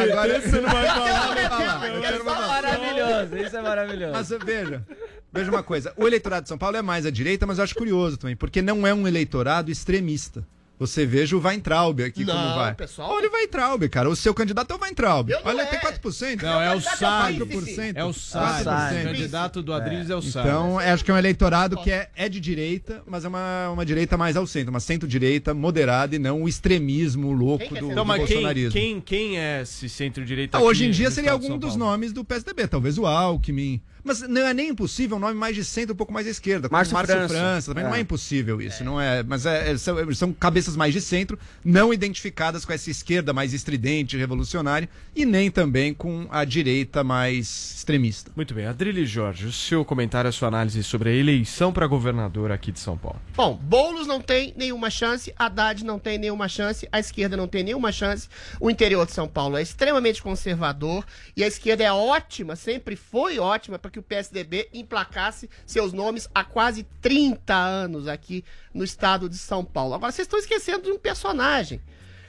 Agora você não vai falar, falar, quero falar. Maravilhoso, isso é maravilhoso. Mas veja, veja uma coisa. O eleitorado de São Paulo é mais à direita, mas eu acho curioso também, porque não é um eleitorado extremista. Você veja o Weintraub aqui como Não, vai. pessoal. Olha o Weintraub, cara. O seu candidato é o Weintraub. Olha, é. tem 4%. Não, é o Sai. 4%. É o. 4%. O candidato do Adriles é o Sai. Então, acho que é um eleitorado que é, é de direita, mas é uma, uma direita mais ao centro, uma centro-direita moderada e não o extremismo louco do, Então, do mas quem, bolsonarismo. quem, quem é esse centro-direita Ah, hoje em dia seria algum dos nomes do PSDB, talvez o Alckmin. Mas não é nem impossível um nome mais de centro, um pouco mais à esquerda. Márcio Márcio França. França. também não É. é impossível isso, não é. Mas é- é- são, são cabeças mais de centro, não identificadas com essa esquerda mais estridente, revolucionária, e nem também com a direita mais extremista. Muito bem, Adrilles Jorge, o seu comentário, a sua análise sobre a eleição para governador aqui de São Paulo. Bom, Boulos não tem nenhuma chance, Haddad não tem nenhuma chance, a esquerda não tem nenhuma chance. O interior de São Paulo é extremamente conservador e a esquerda é ótima, sempre foi ótima para que o PSDB emplacasse seus nomes há quase 30 anos aqui no estado de São Paulo. Agora, vocês estão esquecendo de um personagem.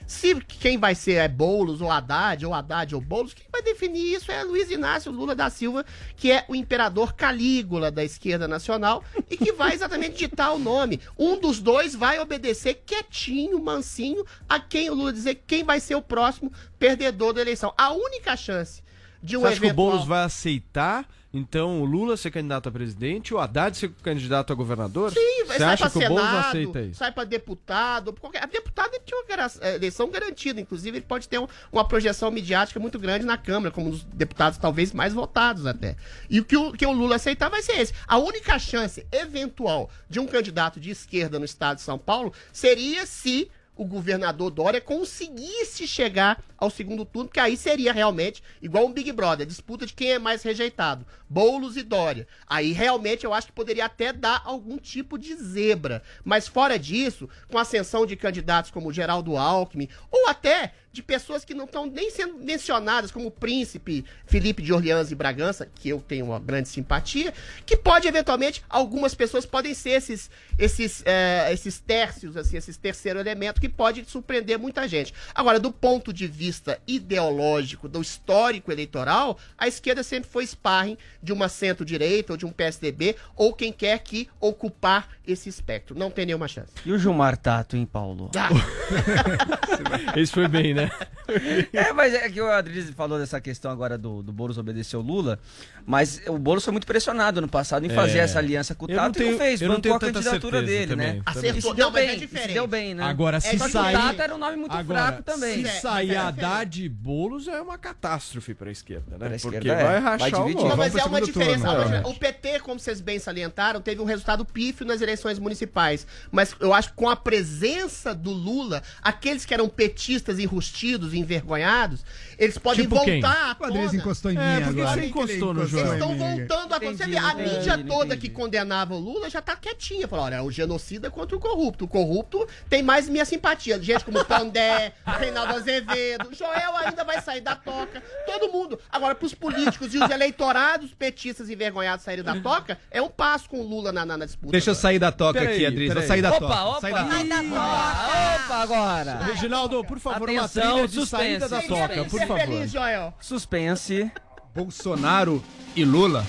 Se quem vai ser é Boulos ou Haddad, ou Haddad ou Boulos, quem vai definir isso é Luiz Inácio Lula da Silva, que é o imperador Calígula da esquerda nacional e que vai exatamente ditar o nome. Um dos dois vai obedecer quietinho, mansinho, a quem o Lula dizer quem vai ser o próximo perdedor da eleição. A única chance de um Você acha que o eventual... Boulos vai aceitar, então, o Lula ser candidato a presidente, o Haddad ser candidato a governador? Sim, vai Você sai acha pra que o Boulos Senado, aceita isso? sai pra deputado, qualquer... a deputada tinha uma eh, eleição garantida, inclusive ele pode ter um- uma projeção midiática muito grande na Câmara, como um dos deputados talvez mais votados até. E o que o, que o Lula aceitar vai ser esse. A única chance eventual de um candidato de esquerda no estado de São Paulo seria se o governador Dória conseguisse chegar ao segundo turno, que aí seria realmente igual um Big Brother, disputa de quem é mais rejeitado, Boulos e Dória. Aí realmente eu acho que poderia até dar algum tipo de zebra. Mas fora disso, com a ascensão de candidatos como Geraldo Alckmin, ou até de pessoas que não estão nem sendo mencionadas, como o príncipe Felipe de Orleans e Bragança, que eu tenho uma grande simpatia, que pode eventualmente, algumas pessoas podem ser esses, esses, eh, esses tércios, assim, esses terceiro elemento que pode surpreender muita gente. Agora, do ponto de vista ideológico, do histórico eleitoral, a esquerda sempre foi sparring de uma centro-direita ou de um PSDB, ou quem quer que ocupar esse espectro. Não tem nenhuma chance. E o Gilmar Tato, hein, Paulo? *laughs* Esse foi bem, né? *laughs* É, mas é que o Adriles falou dessa questão agora do, do Boulos obedecer o Lula, mas o Boulos foi muito pressionado no passado em fazer É. essa aliança com o Eu não Tato e tenho- não fez, eu não bancou tenho a candidatura dele, também. né? Acertou. E se deu Não, mas é bem, e se diferente. deu bem, né? Agora, É se que sair... o Tato era um nome muito Agora, fraco também. Se É, sair é Haddad e Boulos, é uma catástrofe pra esquerda, né? Pra Porque esquerda, é. vai Vai rachar dividir. o Não, mas é uma diferença. turno, eu o. PT, como vocês bem salientaram, teve um resultado pífio nas eleições municipais. Mas eu acho que com a presença do Lula, aqueles que eram petistas enrustidos, envergonhados, eles podem Tipo quem? voltar à O Adriles tona. encostou em mim É, porque agora. você encostou no Eles Joel. estão voltando a acontecer. A mídia entendi, toda entendi. que condenava o Lula já tá quietinha. Falou, olha, é o genocida contra o corrupto. O corrupto tem mais minha simpatia. Gente como Pondé, *laughs* Reinaldo Azevedo, Joel ainda vai sair da toca. Todo mundo. Agora, pros políticos e os eleitorados petistas envergonhados saírem da toca, é um passo com o Lula na, na, na disputa. Deixa eu agora. sair da toca Peraí, aqui, Adriles. Vou sair da Opa, toca. opa. Sai da toca. Sai da toca. Opa, agora! Reginaldo, por favor, uma Atenção, trilha de suspense. saída da toca, por ser favor. feliz, Joel. Suspense. Bolsonaro e Lula,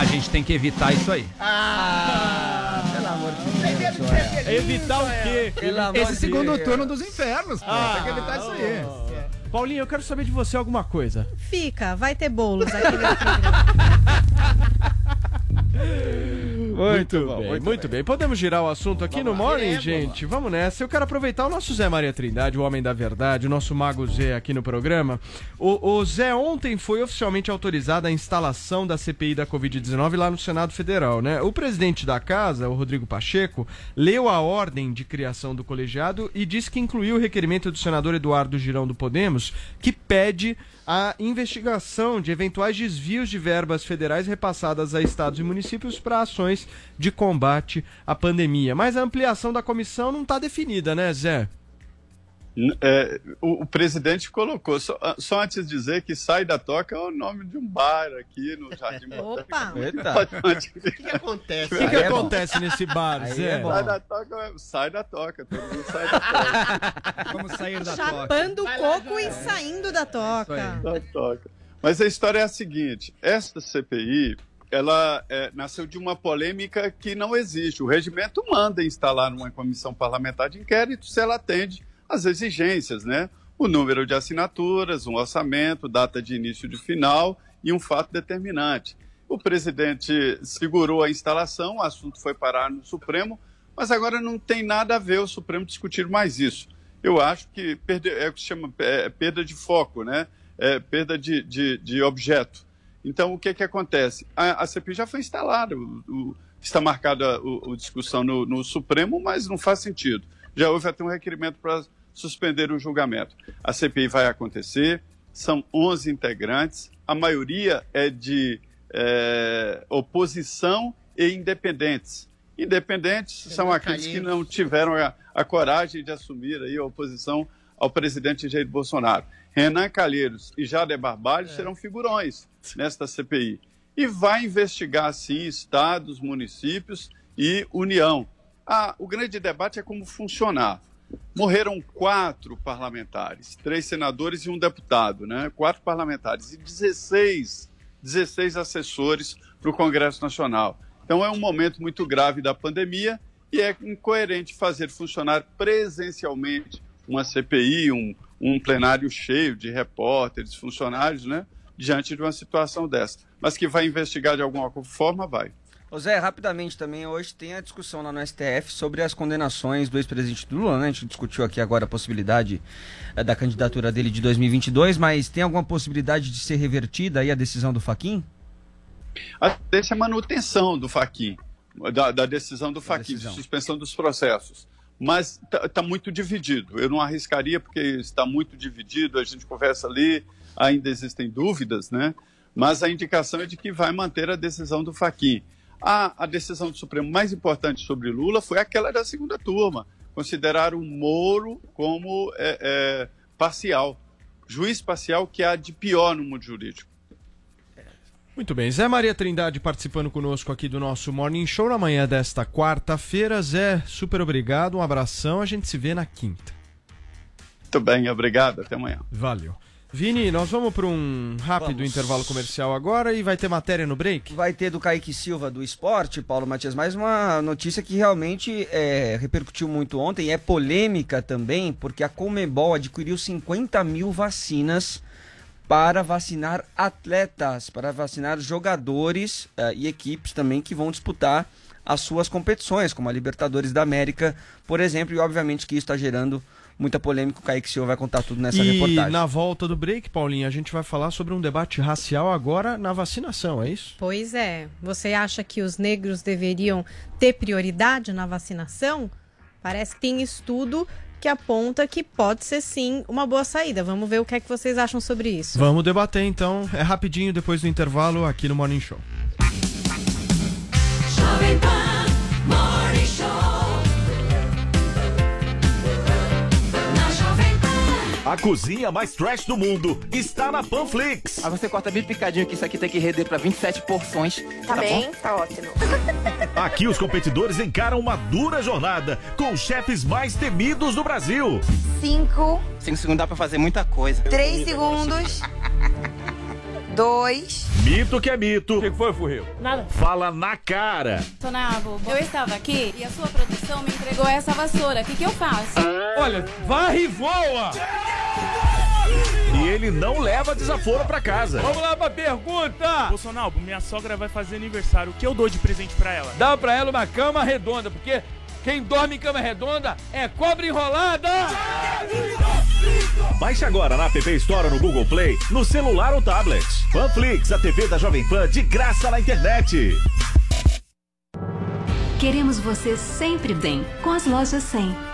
a gente tem que evitar isso aí. Ah, pelo amor de Deus, Joel. feliz, Evitar o quê? Pelo Esse segundo Deus. turno dos infernos, pô. tem que evitar isso aí. Paulinho, eu quero saber de você alguma coisa. Fica, vai ter bolos aqui no *laughs* programa. Muito, bem, muito, bem. Podemos girar o assunto aqui no Morning, Iremos. gente? Vamos nessa. Eu quero aproveitar o nosso Zé Maria Trindade, o homem da verdade, o nosso mago Zé aqui no programa. O, o Zé ontem foi oficialmente autorizada a instalação da CPI da Covid-19 lá no Senado Federal, né? O presidente da casa, o Rodrigo Pacheco, leu a ordem de criação do colegiado e disse que incluiu o requerimento do senador Eduardo Girão do Podemos, que pede a investigação de eventuais desvios de verbas federais repassadas a estados e municípios para ações de combate à pandemia. Mas a ampliação da comissão não está definida, né, Zé? É, o, o presidente colocou, só, só antes de dizer que sai da toca é o nome de um bar aqui no Jardim *laughs* Botânico. Opa! O que, que acontece? *laughs* O que, que é bom. acontece nesse bar, Aí Zé? é bom. Sai da toca, sai da toca, todo mundo sai da toca. *laughs* Vamos sair da toca. Chapando o Vai lá, coco e saindo da toca. da toca. Mas a história é a seguinte: esta CPI ela é, nasceu de uma polêmica que não existe. O regimento manda instalar uma comissão parlamentar de inquérito se ela atende às exigências, né? O número de assinaturas, um orçamento, data de início e de final e um fato determinante. O presidente segurou a instalação, o assunto foi parar no Supremo, mas agora não tem nada a ver o Supremo discutir mais isso. Eu acho que perde, é o que se chama é, perda de foco, né? É, perda de, de, de objeto. Então, o que, que acontece? A, a CPI já foi instalada, o, o, está marcada a discussão no, no Supremo, mas não faz sentido. Já houve até um requerimento para suspender o julgamento. A CPI vai acontecer, são 11 integrantes, a maioria é de é, oposição e independentes. Independentes são aqueles que não tiveram a, a coragem de assumir aí a oposição ao presidente Jair Bolsonaro. Renan Calheiros e Jader Barbalho serão figurões nesta CPI. E vai investigar, sim, estados, municípios e União. Ah, o grande debate é como funcionar. Morreram quatro parlamentares, três senadores e um deputado, né? Quatro parlamentares e 16, 16 assessores para o Congresso Nacional. Então é um momento muito grave da pandemia e é incoerente fazer funcionar presencialmente uma CPI, um, um plenário cheio de repórteres, funcionários, né? Diante de uma situação dessa. Mas que vai investigar de alguma forma, vai. Ô Zé, rapidamente também, hoje tem a discussão lá no STF sobre as condenações do ex-presidente Lula, né? A gente discutiu aqui agora a possibilidade eh, da candidatura dele de 2022, mas tem alguma possibilidade de ser revertida aí a decisão do Faquin? A essa é a manutenção do Faquin, da, da decisão do Faquin, de suspensão dos processos. Mas está muito dividido. Eu não arriscaria, porque está muito dividido, a gente conversa ali, ainda existem dúvidas, né? Mas a indicação é de que vai manter a decisão do Faquin. A, a decisão do Supremo mais importante sobre Lula foi aquela da segunda turma, considerar o Moro como é, é, parcial, juiz parcial que há de pior no mundo jurídico. Muito bem, Zé Maria Trindade participando conosco aqui do nosso Morning Show na manhã desta quarta-feira. Zé, super obrigado, um abração, a gente se vê na quinta. Muito bem, obrigado, até amanhã. Valeu. Vini, nós vamos para um rápido Vamos. intervalo comercial agora e vai ter matéria no break? Vai ter do Kaique Silva do esporte, Paulo Matias, mais uma notícia que realmente é, repercutiu muito ontem, é polêmica também, porque a Comebol adquiriu 50 mil vacinas para vacinar atletas, para vacinar jogadores eh, e equipes também que vão disputar as suas competições, como a Libertadores da América, por exemplo, e obviamente que isso está gerando muita polêmica. O Kaique Silva vai contar tudo nessa e reportagem. na volta do break, Paulinha, a gente vai falar sobre um debate racial agora na vacinação, é isso? Pois é. Você acha que os negros deveriam ter prioridade na vacinação? Parece que tem estudo que aponta que pode ser sim uma boa saída. Vamos ver o que é que vocês acham sobre isso. Vamos debater então, é rapidinho depois do intervalo aqui no Morning Show. A cozinha mais trash do mundo está na Panflix. Aí você corta bem picadinho que isso aqui tem que render pra 27 porções. Tá, bem, bom? tá ótimo. *laughs* *laughs* Aqui os competidores encaram uma dura jornada com os chefes mais temidos do Brasil. Cinco, 5 segundos dá pra fazer muita coisa. três segundos. *laughs* Dois. Mito que é mito. O que foi, Furril? Nada. Fala na cara. Tonavo, eu estava aqui e a sua produção me entregou essa vassoura. O que, que eu faço? Olha, varre e voa! Ele não leva desaforo pra casa. Vamos lá pra pergunta! Bolsonaro, minha sogra vai fazer aniversário. O que eu dou de presente pra ela? Dá pra ela uma cama redonda, porque quem dorme em cama redonda é cobra enrolada! Baixe agora na App Store ou no Google Play, no celular ou tablet. Panflix, a TV da Jovem Pan de graça na internet. Queremos você sempre bem com as lojas 100.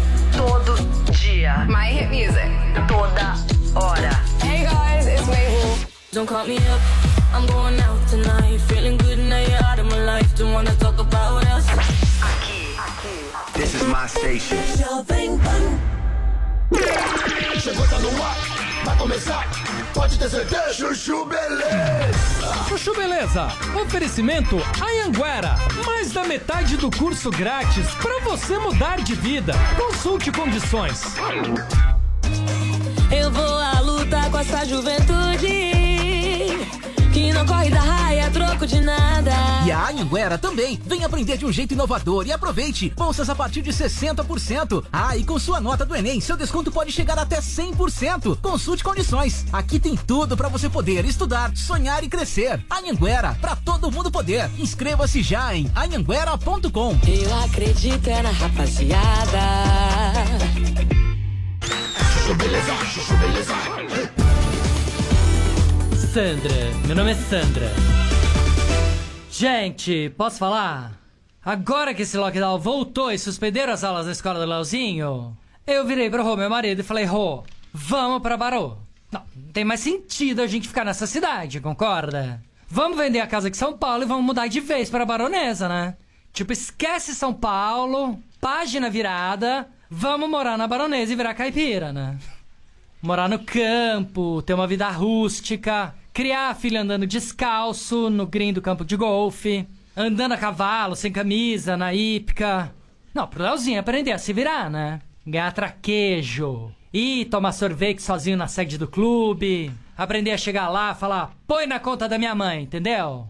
Todo dia. My hit music. Toda hora. Hey guys, it's Mabel. Don't call me up. I'm going out tonight. Feeling good now you're out of my life. Don't wanna talk about us. This is my station. Jovem Pan. Chegou, tá no ar, vai começar. Pode ter certeza. Chuchu Beleza. Chuchu Beleza, oferecimento Anhanguera, mais da metade do curso grátis para você mudar de vida. Consulte condições. Eu vou à luta com essa juventude que não corre da raia, troco de nada. E a Anhanguera também. Vem aprender de um jeito inovador e aproveite. Bolsas a partir de 60%. Ah, e com sua nota do Enem, seu desconto pode chegar até 100%. Consulte condições. Aqui tem tudo para você poder estudar, sonhar e crescer. Anhanguera, para todo mundo poder. Inscreva-se já em anhanguera.com. Eu acredito é na rapaziada. Chuchu Beleza, Chuchu Beleza. Sandra, meu nome é Sandra. Gente, posso falar? Agora que esse lockdown voltou e suspenderam as aulas da escola do Leozinho, eu virei pro Rô, meu marido, e falei: Rô, vamos pra Barô. Não, não tem mais sentido a gente ficar nessa cidade, concorda? Vamos vender a casa aqui em São Paulo e vamos mudar de vez pra Baronesa, né? Tipo, esquece São Paulo, página virada, vamos morar na Baronesa e virar caipira, né? Morar no campo, ter uma vida rústica, criar a filha andando descalço no green do campo de golfe, andando a cavalo, sem camisa, na hípica. Não, pro Leozinho aprender a se virar, né? Ganhar traquejo, ir tomar sorvete sozinho na sede do clube, aprender a chegar lá, falar, põe na conta da minha mãe, entendeu?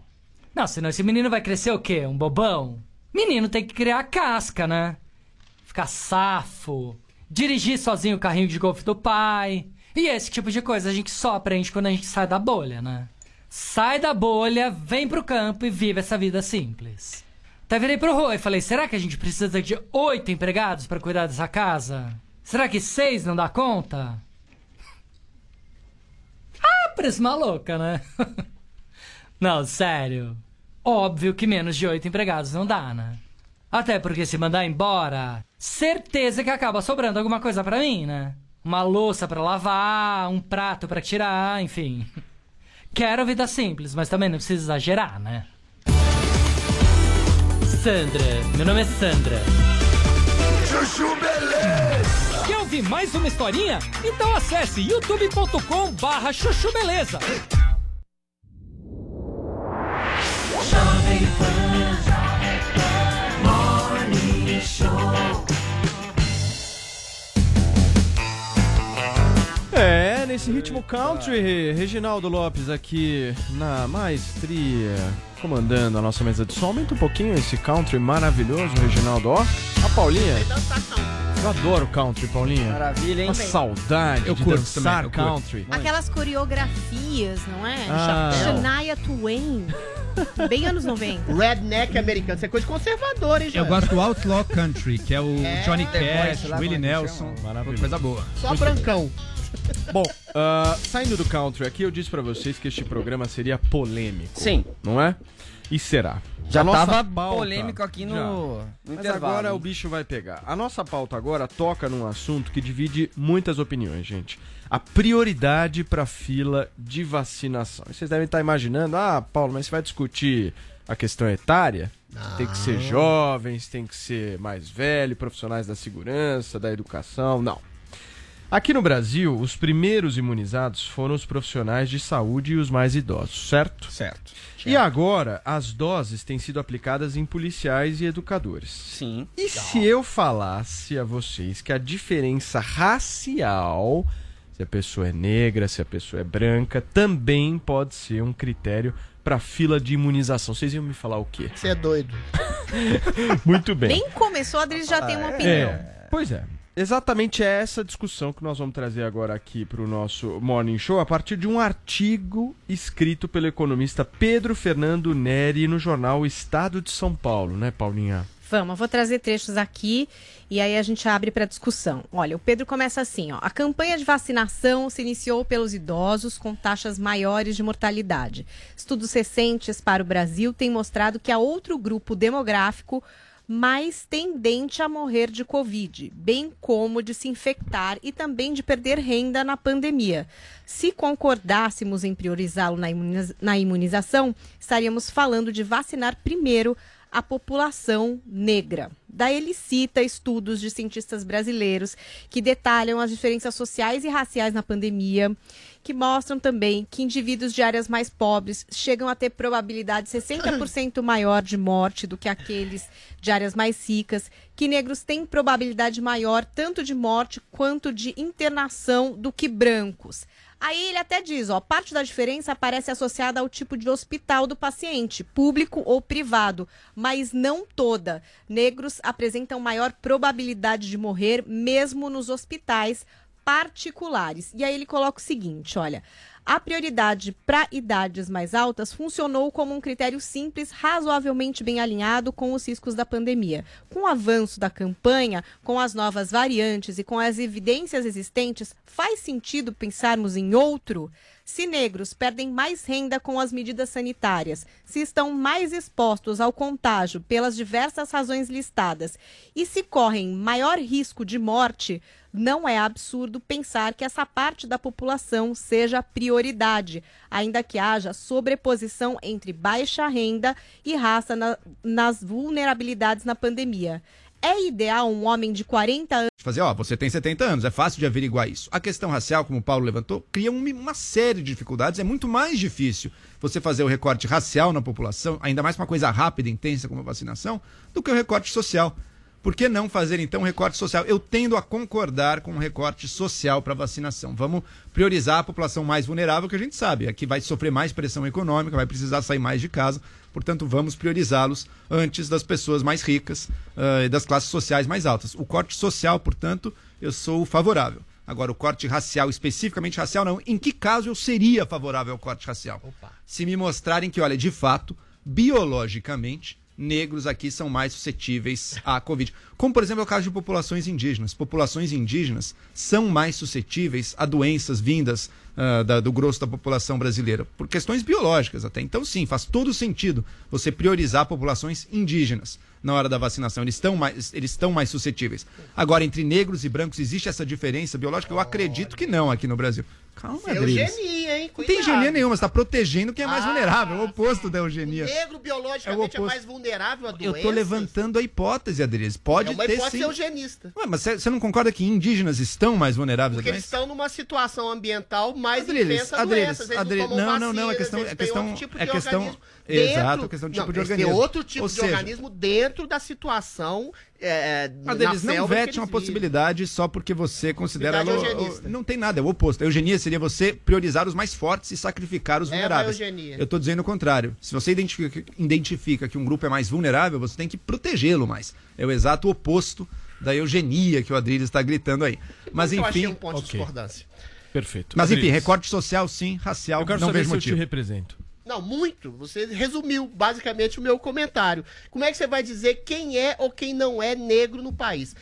Não, senão esse menino vai crescer o quê? Um bobão? Menino tem que criar casca, né? Ficar safo, dirigir sozinho o carrinho de golfe do pai. E esse tipo de coisa a gente só aprende quando a gente sai da bolha, né? Sai da bolha, vem pro campo e vive essa vida simples. Até virei pro Rô e falei: será que a gente precisa de oito empregados pra cuidar dessa casa? Será que seis não dá conta? Ah, parece maluca, né? *laughs* não, sério. Óbvio que menos de oito empregados não dá, né? Até porque se mandar embora, certeza que acaba sobrando alguma coisa pra mim, né? Uma louça pra lavar, um prato pra tirar, enfim. Quero vida simples, mas também não precisa exagerar, né? Sandra, meu nome é Sandra. Chuchu Beleza. Quer ouvir mais uma historinha? Então acesse youtube.com barra chuchu beleza. Jovem Pan. Morning Show. Nesse ritmo country, Reginaldo Lopes aqui na maestria, comandando a nossa mesa de som. Aumenta um pouquinho esse country maravilhoso, Reginaldo. Ó, a Paulinha. Eu adoro country, Paulinha. Maravilha, hein? Uma saudade Eu de curto dançar também, eu curto. country. Aquelas coreografias, não é? Ah. Shania Twain. *laughs* Bem anos 90. Redneck americano. Isso é coisa conservadora, hein, Eu gosto do Outlaw Country, que é o É. Johnny Cash, Willie é que Nelson. Maravilhoso. Coisa boa. Só Muito brancão. Bom, ah, saindo do country aqui, eu disse pra vocês que este programa seria polêmico. Sim. Não é? E será. Já tava pauta- polêmico aqui no- no Mas intervalo. agora o bicho vai pegar. A nossa pauta agora toca num assunto que divide muitas opiniões, gente. A prioridade pra fila de vacinação. Vocês devem estar imaginando, ah, Paulo, mas você vai discutir a questão etária? Tem que ser jovens, tem que ser mais velho, profissionais da segurança, da educação. Não. Aqui no Brasil, os primeiros imunizados foram os profissionais de saúde e os mais idosos, certo? Certo. E agora, as doses têm sido aplicadas em policiais e educadores. Sim. E se eu falasse a vocês que a diferença racial, se a pessoa é negra, se a pessoa é branca, também pode ser um critério para fila de imunização? Vocês iam me falar o quê? Você é doido. *laughs* Muito bem. Nem começou, a Adri já tem uma opinião. É, pois é. Exatamente é essa discussão que nós vamos trazer agora aqui para o nosso Morning Show a partir de um artigo escrito pelo economista Pedro Fernando Neri no jornal Estado de São Paulo, né, Paulinha? Vamos, eu vou trazer trechos aqui e aí a gente abre para discussão. Olha, o Pedro começa assim, ó. A campanha de vacinação se iniciou pelos idosos com taxas maiores de mortalidade. Estudos recentes para o Brasil têm mostrado que há outro grupo demográfico mais tendente a morrer de Covid, bem como de se infectar e também de perder renda na pandemia. Se concordássemos em priorizá-lo na, imuniza- na imunização, estaríamos falando de vacinar primeiro a população negra. Daí ele cita estudos de cientistas brasileiros que detalham as diferenças sociais e raciais na pandemia, que mostram também que indivíduos de áreas mais pobres chegam a ter probabilidade 60% *coughs* maior de morte do que aqueles de áreas mais ricas, que negros têm probabilidade maior tanto de morte quanto de internação do que brancos. Aí ele até diz, ó, parte da diferença aparece associada ao tipo de hospital do paciente, público ou privado, mas não toda. Negros apresentam maior probabilidade de morrer mesmo nos hospitais particulares. E aí ele coloca o seguinte, olha, a prioridade para idades mais altas funcionou como um critério simples, razoavelmente bem alinhado com os riscos da pandemia. Com o avanço da campanha, com as novas variantes e com as evidências existentes, faz sentido pensarmos em outro? Se negros perdem mais renda com as medidas sanitárias, se estão mais expostos ao contágio pelas diversas razões listadas e se correm maior risco de morte, não é absurdo pensar que essa parte da população seja prioridade, ainda que haja sobreposição entre baixa renda e raça na- nas vulnerabilidades na pandemia. É ideal um homem de 40 anos fazer, ó, você tem 70 anos, é fácil de averiguar isso. A questão racial, como o Paulo levantou, cria um- uma série de dificuldades, é muito mais difícil você fazer o recorte racial na população, ainda mais uma coisa rápida e intensa como a vacinação, do que o recorte social. Por que não fazer então um recorte social? Eu tendo a concordar com um recorte social para vacinação. Vamos priorizar a população mais vulnerável, que a gente sabe, é que vai sofrer mais pressão econômica, vai precisar sair mais de casa. Portanto, vamos priorizá-los antes das pessoas mais ricas ah, e das classes sociais mais altas. O corte social, portanto, eu sou favorável. Agora, o corte racial, especificamente racial, não. Em que caso eu seria favorável ao corte racial? Se me mostrarem que, olha, de fato, biologicamente, negros aqui são mais suscetíveis à Covid. Como, por exemplo, é o caso de populações indígenas. Populações indígenas são mais suscetíveis a doenças vindas ah, da- do grosso da população brasileira, por questões biológicas até. Então, sim, faz todo sentido você priorizar populações indígenas na hora da vacinação. Eles estão mais, eles estão mais suscetíveis. Agora, entre negros e brancos, existe essa diferença biológica? Eu acredito que não aqui no Brasil. Calma, Adriles. Eugenia, hein? Não tem Cuidado. eugenia nenhuma, você está protegendo quem é mais Ah, vulnerável, é o oposto da eugenia. Negro biologicamente é, oposto. mais vulnerável a Eu doenças. tô levantando a hipótese, Adriles. Pode é uma ter hipótese sim. eugenista. Ué, mas você não concorda que indígenas estão mais vulneráveis Porque a eles doença? estão numa situação ambiental mais Adriles, intensa Adriles, doenças. Eles Adriles, não não, não, não, é questão- eles é questão- tipo é questão- organismo exato, dentro- é questão de não, tipo de eles têm organismo. outro tipo Ou de seja- organismo dentro da situação é, na Adriles, não selva que vete eles uma possibilidade só porque você considera. Ela- eugenista. não tem nada, é o oposto. A eugenia seria você priorizar os mais fortes e sacrificar os É a vulneráveis. eugenia. Eu tô dizendo o contrário. Se você identifica, identifica que um grupo é mais vulnerável, você tem que protegê-lo mais. É o exato oposto da eugenia que o Adriles está gritando aí. Mas que eu achei enfim. um ponto de discordância. Perfeito. Mas enfim, Adriles. recorte social sim, racial Eu quero não saber vejo se eu motivo. te represento. Não, muito. Você resumiu basicamente o meu comentário. Como é que você vai dizer quem é ou quem não é negro no país?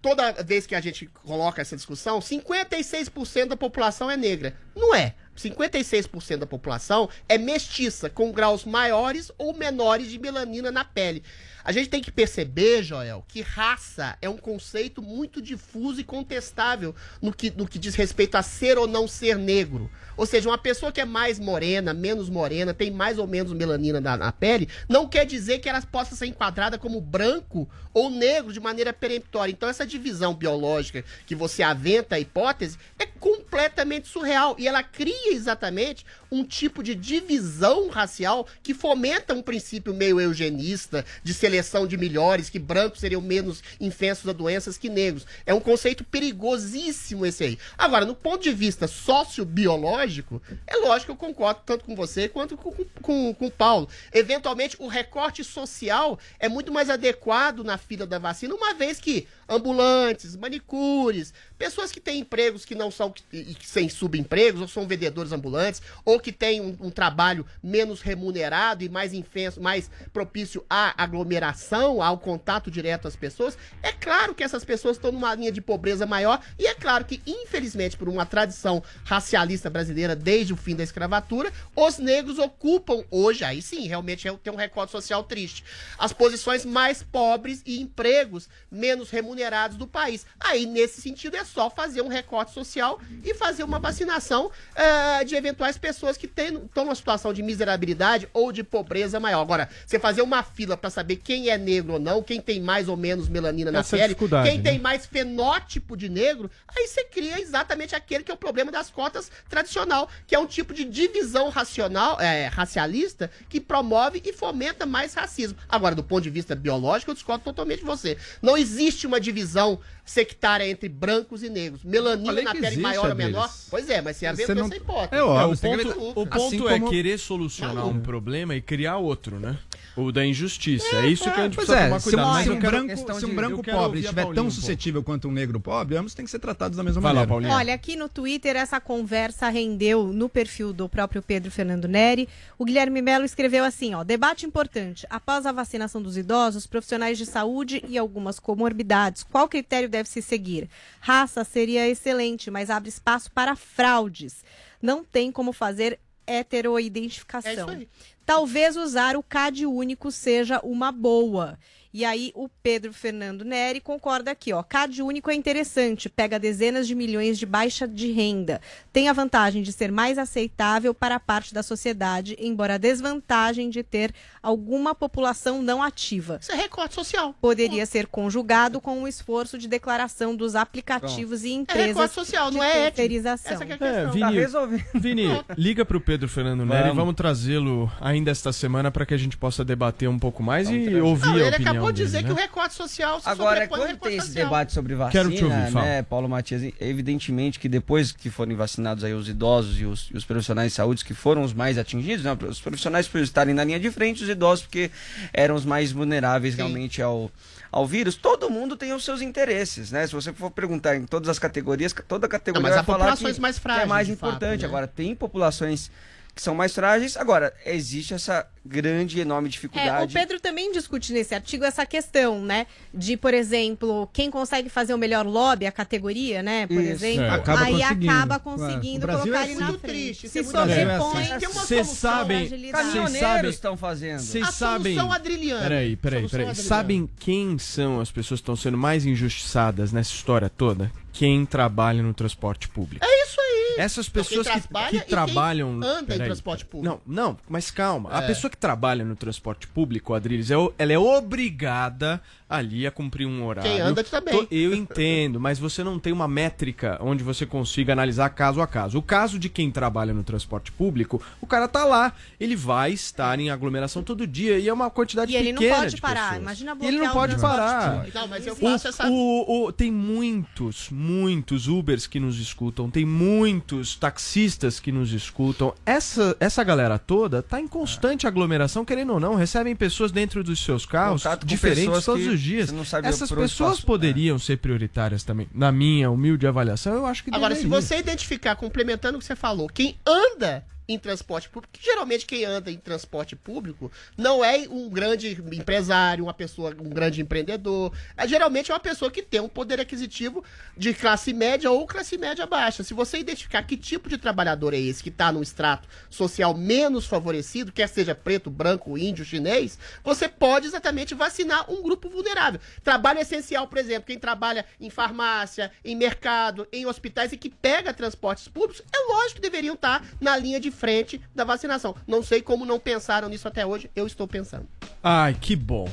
Toda vez que a gente coloca essa discussão, 56% da população é negra. Não é. 56% da população é mestiça, com graus maiores ou menores de melanina na pele. A gente tem que perceber, Joel, que raça é um conceito muito difuso e contestável no que, no que diz respeito a ser ou não ser negro. Ou seja, uma pessoa que é mais morena, menos morena, tem mais ou menos melanina na, na pele, não quer dizer que ela possa ser enquadrada como branco ou negro de maneira peremptória. Então, essa divisão biológica que você aventa a hipótese é completamente surreal. E ela cria exatamente um tipo de divisão racial que fomenta um princípio meio eugenista de seleção de melhores, que brancos seriam menos infestos a doenças que negros. É um conceito perigosíssimo esse aí. Agora, no ponto de vista sociobiológico, é lógico que eu concordo tanto com você quanto com, com, com o Paulo. Eventualmente, o recorte social é muito mais adequado na fila da vacina, uma vez que ambulantes, manicures, pessoas que têm empregos que não são que- e- e sem subempregos, ou são vendedores ambulantes, ou que têm um, um trabalho menos remunerado e mais infenso, mais propício à aglomeração, ao contato direto às pessoas, é claro que essas pessoas estão numa linha de pobreza maior, e é claro que, infelizmente, por uma tradição racialista brasileira desde o fim da escravatura, os negros ocupam hoje, aí sim, realmente é- tem um recorde social triste, as posições mais pobres e empregos menos remunerados do país. Aí, nesse sentido, é só fazer um recorte social e fazer uma vacinação eh, de eventuais pessoas que têm- estão numa situação de miserabilidade ou de pobreza maior. Agora, você fazer uma fila para saber quem é negro ou não, quem tem mais ou menos melanina na Essa é pele, quem né? tem mais fenótipo de negro, aí você cria exatamente aquele que é o problema das cotas tradicional, que é um tipo de divisão racional, é, racialista que promove e fomenta mais racismo. Agora, do ponto de vista biológico, eu discordo totalmente de você. Não existe uma divisão sectária entre brancos e negros. Melanina na pele existe, maior ou menor? Pois é, mas você aventou não- essa hipótese. É óbvio, É, o que ponto, o ponto assim é como- querer solucionar um problema e criar outro, né? O da injustiça. É, isso que a gente Pois precisa é, tomar se um, cuidado. se um eu quero- branco, se um branco pobre estiver Paulinha tão um suscetível quanto um negro pobre, ambos têm que ser tratados da mesma Vai lá, maneira. Paulinha. Olha, aqui no Twitter essa conversa rendeu no perfil do próprio Pedro Fernando Neri. O Guilherme Melo escreveu assim, ó: "Debate importante. Após a vacinação dos idosos, profissionais de saúde e algumas comorbidades, qual critério deve se seguir? Raça seria excelente, mas abre espaço para fraudes. Não tem como fazer heteroidentificação. É isso aí. Talvez usar o CAD único seja uma boa. E aí o Pedro Fernando Neri concorda aqui, ó. CAD único é interessante, pega dezenas de milhões de baixa de renda. Tem a vantagem de ser mais aceitável para a parte da sociedade, embora a desvantagem de ter alguma população não ativa. Isso é recorte social. Poderia ser conjugado com um esforço de declaração dos aplicativos e É empresas recorte social, não é terceirização. Essa que é a É, questão. Vini, Tá resolvido. Vini, liga pro Pedro Fernando Neri, Vamos. vamos trazê-lo ainda esta semana para que a gente possa debater um pouco mais e trazer. ouvir Não, a opinião acabou de dele, dizer né? que o recorte social se Agora, quando tem esse social. debate sobre vacina, Quero te ouvir, fala. né, Paulo Matias, evidentemente que depois que forem vacinados aí os idosos e os, e os profissionais de saúde que foram os mais atingidos, né, os profissionais por estarem na linha de frente, os idosos porque eram os mais vulneráveis realmente ao, ao vírus, todo mundo tem os seus interesses, né? Se você for perguntar em todas as categorias, toda categoria Não, mas vai falar populações que, mais que é mais de fato, importante. né? Agora, tem populações que são mais frágeis. Agora, existe essa grande e enorme É, o dificuldade. Pedro também discute nesse artigo essa questão, né? De, por exemplo, quem consegue fazer o melhor lobby, a categoria, né? Por Isso. exemplo, É. Acaba aí conseguindo. acaba Claro. conseguindo O Brasil colocar é ele na muito frente. triste, Se isso é muito sobrepõe. triste. Tem uma Vocês sabem-. Caminhoneiros estão fazendo. Vocês A sabem. solução adriliana. Peraí, peraí, peraí. Sabem quem são as pessoas que estão sendo mais injustiçadas nessa história toda? Quem trabalha no transporte público. É isso aí. Essas pessoas quem que, trabalha que e quem trabalham. anda em transporte público. Não, não, mas calma. A É. pessoa que trabalha no transporte público, Adriles, é o- ela é obrigada ali a cumprir um horário. Quem anda também. Eu entendo, mas você não tem uma métrica onde você consiga analisar caso a caso. O caso de quem trabalha no transporte público, o cara tá lá, ele vai estar em aglomeração todo dia e é uma quantidade E ele não pequena pode de parar. pessoas. Imagina E bloquear ele não o pode parar. Não, mas eu faço essa. O, o- tem muitos, muitos Ubers que nos escutam, tem muitos taxistas que nos escutam. Essa, essa galera toda tá em constante aglomeração, querendo ou não, recebem pessoas dentro dos seus carros diferentes todos os dias. você não sabe Essas pessoas passam. poderiam ser prioritárias também. Na minha humilde avaliação, eu acho que Agora, se deveria. você identificar, complementando o que você falou, quem anda em transporte público, que geralmente quem anda em transporte público não é um grande empresário, uma pessoa, um grande empreendedor. É, geralmente é uma pessoa que tem um poder aquisitivo de classe média ou classe média baixa. Se você identificar que tipo de trabalhador é esse que está num extrato social menos favorecido, quer seja preto, branco, índio, chinês, você pode exatamente vacinar um grupo vulnerável. Trabalho essencial, por exemplo, quem trabalha em farmácia, em mercado, em hospitais e que pega transportes públicos, é lógico que deveriam estar na linha de frente da vacinação. Não sei como não pensaram nisso até hoje, eu estou pensando. Ai, que bom.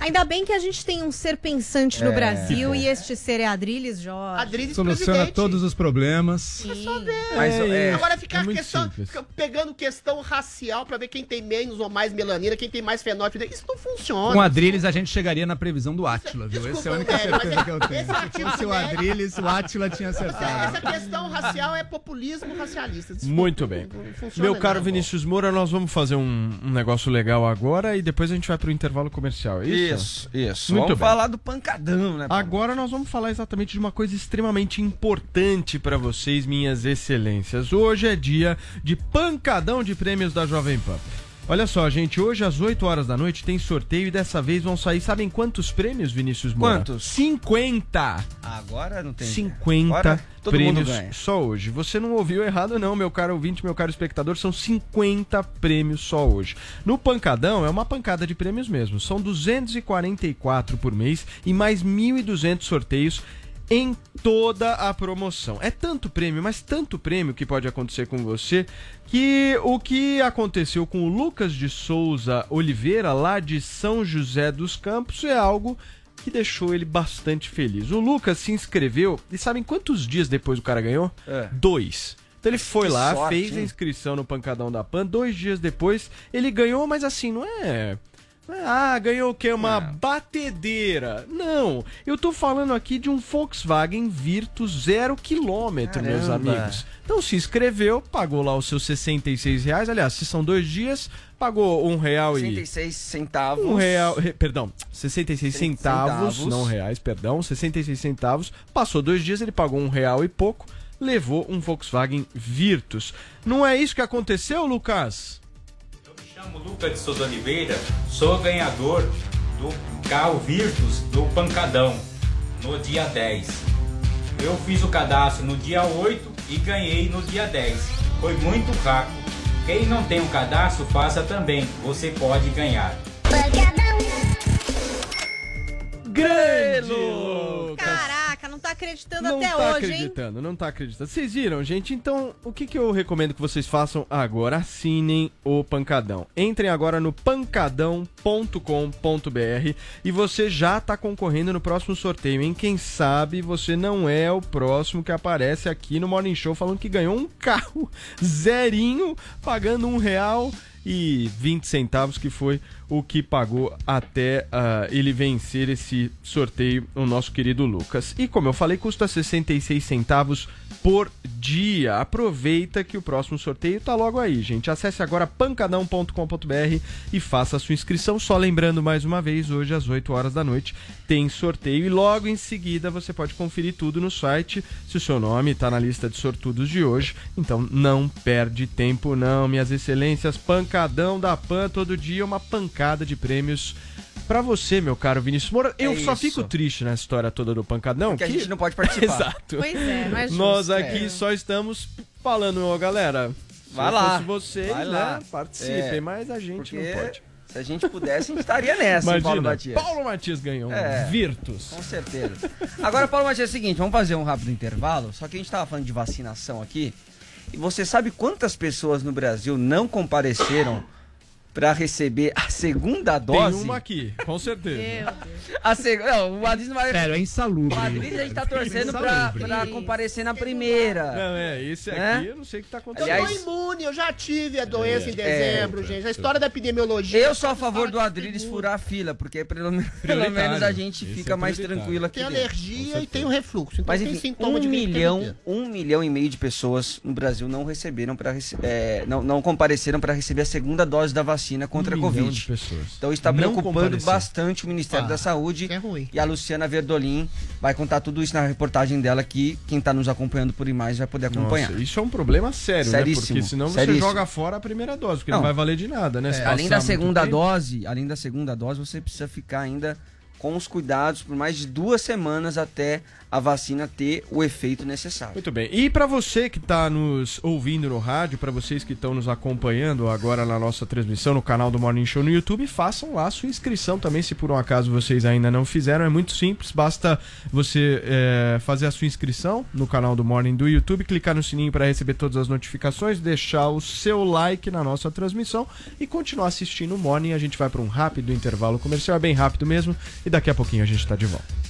Ainda bem que a gente tem um ser pensante no É, Brasil e este ser é Adriles Jorge. Adriles Soluciona presidente. todos os problemas. Sim. Mas, é, Agora é ficar muito questão, fica pegando questão racial pra ver quem tem menos ou mais melanina, quem tem mais fenótipo. Isso não funciona. Com Adriles a gente chegaria na previsão do Átila, viu? Essa é a única Desculpa, certeza que eu tenho. esse Se fosse o médico- Adriles, o Átila tinha acertado. Essa questão racial é populismo racialista. Desculpa, Muito bem. Meu caro não. Vinícius Moura, nós vamos fazer um, um negócio legal agora e depois a gente vai pro intervalo comercial, é isso? Isso, isso. Muito Vamos bem. falar do pancadão, né? Paulo? Agora nós vamos falar exatamente de uma coisa extremamente importante para vocês, minhas excelências. Hoje é dia de pancadão de prêmios da Jovem Pan. Olha só, gente, hoje às 8 horas da noite tem sorteio e dessa vez vão sair, sabem quantos prêmios, Vinícius Moura? Quantos? 50! Agora não tem. 50 Agora todo mundo prêmios ganha. só hoje. Você não ouviu errado não, meu caro ouvinte, meu caro espectador, são 50 prêmios só hoje. No pancadão é uma pancada de prêmios mesmo, são 244 por mês e mais 1.200 sorteios em toda a promoção. É tanto prêmio, mas tanto prêmio que pode acontecer com você, que o que aconteceu com o Lucas de Souza Oliveira, lá de São José dos Campos, é algo que deixou ele bastante feliz. O Lucas se inscreveu, e sabem quantos dias depois o cara ganhou? É. Dois. Então ele foi Que lá, sorte, fez a hein? inscrição no Pancadão da Pan, dois dias depois ele ganhou, mas assim, não é... é, Ah, ganhou o quê? Uma batedeira. Não, eu tô falando aqui de um Volkswagen Virtus zero quilômetro, meus amigos. Então se inscreveu, pagou lá os seus 66 reais. Aliás, se são dois dias, pagou um real e... 66 centavos. Um real, re- perdão, 66 centavos, centavos. não reais, perdão, 66 centavos. Passou dois dias, ele pagou um real e pouco, levou um Volkswagen Virtus. Não é isso que aconteceu, Lucas? Chamo Lucas de Souza Oliveira, sou ganhador do carro Virtus do Pancadão no dia 10. Eu fiz o cadastro no dia 8 e ganhei no dia 10. Foi muito rápido. Quem não tem o cadastro, faça também. Você pode ganhar. Grande! Lucas! Caraca, não tá acreditando Não até tá hoje, hein? acreditando, não tá acreditando. Vocês viram, gente? Então, o que, que eu recomendo que vocês façam agora? Assinem o Pancadão. Entrem agora no pancadão.com.br e você já tá concorrendo no próximo sorteio, hein? Quem sabe você não é o próximo que aparece aqui no Morning Show falando que ganhou um carro *laughs* zerinho, pagando um real e 20 centavos, que foi o que pagou até ah, ele vencer esse sorteio, o nosso querido Lucas. E como eu falei, custa 66 centavos por dia. Aproveita que o próximo sorteio tá logo aí, gente. Acesse agora pancadão.com.br e faça a sua inscrição. Só lembrando mais uma vez, hoje às 8 horas da noite tem sorteio e logo em seguida você pode conferir tudo no site se o seu nome está na lista de sortudos de hoje. Então não perde tempo não, minhas excelências. Pancadão da Pan todo dia uma pancada de prêmios Pra você, meu caro Vinícius Moura, eu É só isso. fico triste nessa história toda do pancadão. Porque a que- gente não pode participar. Exato. Pois é, não é justo. Nós aqui É. só estamos falando, ó, galera. Se Vai eu lá. fosse vocês, Vai né? lá. Participem, É, mas a gente porque não pode. Se a gente pudesse, a gente estaria nessa, hein, Paulo Imagina, Matias. Paulo Matias ganhou É. Virtus. Com certeza. Agora, Paulo Matias, é o seguinte, vamos fazer um rápido intervalo, só que a gente tava falando de vacinação aqui, e você sabe quantas pessoas no Brasil não compareceram pra receber a segunda dose? Tem uma aqui, com certeza. A seg... Não, o Adriles não vai... Sério, é insalubre. O Adriles a gente tá torcendo pra, Insalubre. pra comparecer na primeira. Não, é, esse Né? aqui eu não sei o que tá Eu acontecendo. Aliás- tô imune, eu já tive a doença É. em dezembro, É. gente. A história da epidemiologia. Eu sou a favor do Adriles furar a fila, porque pelo, menos- pelo menos a gente Esse fica é mais tranquilo aqui. Tem dentro. alergia e tem o refluxo. Então Mas tem enfim, sintoma um milhão, um milhão e meio de pessoas no Brasil não receberam para não, não compareceram para receber a segunda dose da vacina contra Um a Covid. Então está preocupando bastante o Ministério Ah, da Saúde. é ruim. E a Luciana Verdolim vai contar tudo isso na reportagem dela que quem está nos acompanhando por imagens vai poder acompanhar. Nossa, isso é um problema sério, né? Seríssimo, Porque senão você seríssimo. joga fora a primeira dose, porque não, Não. vai valer de nada, né? Se além da segunda dose, além da segunda dose, você precisa ficar ainda com os cuidados por mais de duas semanas até a vacina ter o efeito necessário. Muito bem. E para você que está nos ouvindo no rádio, para vocês que estão nos acompanhando agora na nossa transmissão no canal do Morning Show no YouTube, façam lá a sua inscrição também, se por um acaso vocês ainda não fizeram. É muito simples, basta você é, fazer a sua inscrição no canal do Morning do YouTube, clicar no sininho para receber todas as notificações, deixar o seu like na nossa transmissão e continuar assistindo o Morning. A gente vai para um rápido intervalo comercial, é bem rápido mesmo, e daqui a pouquinho a gente está de volta.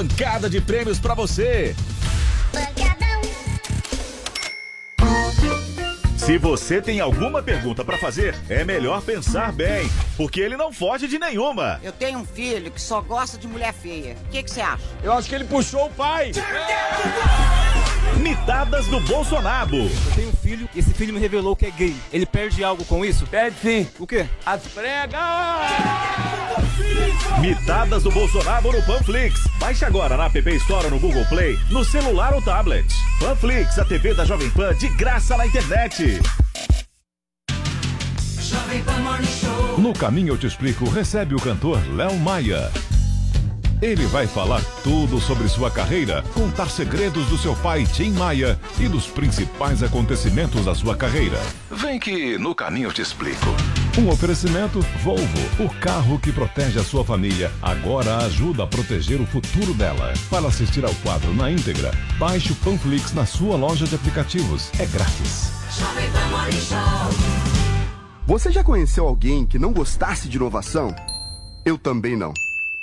pancada de prêmios pra você. Se você tem alguma pergunta pra fazer, é melhor pensar bem, porque ele não foge de nenhuma. Eu tenho um filho que só gosta de mulher feia. O que que você acha? Eu acho que ele puxou o pai. Mitadas do Bolsonaro. Eu tenho um filho e esse filho me revelou que é gay. Ele perde algo com isso? Perde sim. O quê? As pregas! Mitadas do Bolsonaro no Panflix. Baixe agora na App Store ou no Google Play, no celular ou tablet. Panflix, a TV da Jovem Pan de graça na internet. Jovem Pan Morning Show. No caminho eu te explico, recebe o cantor Léo Maia. Ele vai falar tudo sobre sua carreira, contar segredos do seu pai Tim Maia e dos principais acontecimentos da sua carreira. Vem que no caminho eu te explico. Um oferecimento Volvo, o carro que protege a sua família, agora ajuda a proteger o futuro dela. Para assistir ao quadro na íntegra, baixe o Panflix na sua loja de aplicativos. É grátis. Você já conheceu alguém que não gostasse de inovação? Eu também não.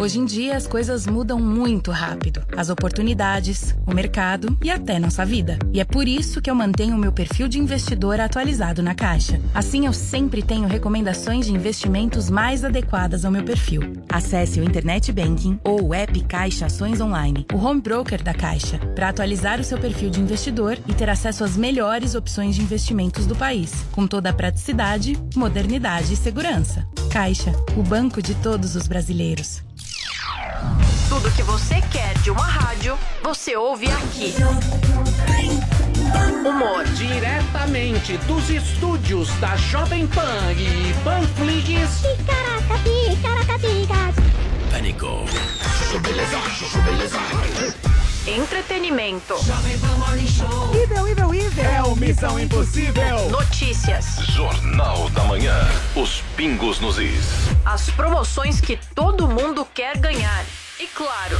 Hoje em dia as coisas mudam muito rápido. As oportunidades, o mercado e até nossa vida. E é por isso que eu mantenho o meu perfil de investidor atualizado na Caixa. Assim eu sempre tenho recomendações de investimentos mais adequadas ao meu perfil. Acesse o Internet Banking ou o app Caixa Ações Online, o home broker da Caixa, para atualizar o seu perfil de investidor e ter acesso às melhores opções de investimentos do país, com toda a praticidade, modernidade e segurança. Caixa, o banco de todos os brasileiros. Tudo que você quer de uma rádio, você ouve aqui. Humor. Diretamente dos estúdios da Jovem Pan e Panflix. Pânico. Entretenimento. Nível, nível, nível. É o Missão Impossível. Notícias. Jornal da Manhã. Os pingos nos is. As promoções que todo mundo quer ganhar. E claro,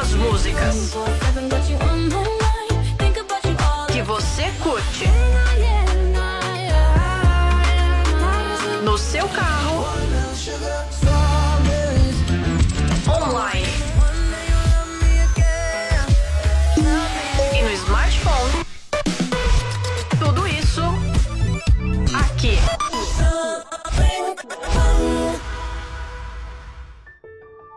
as músicas que você curte. No seu carro.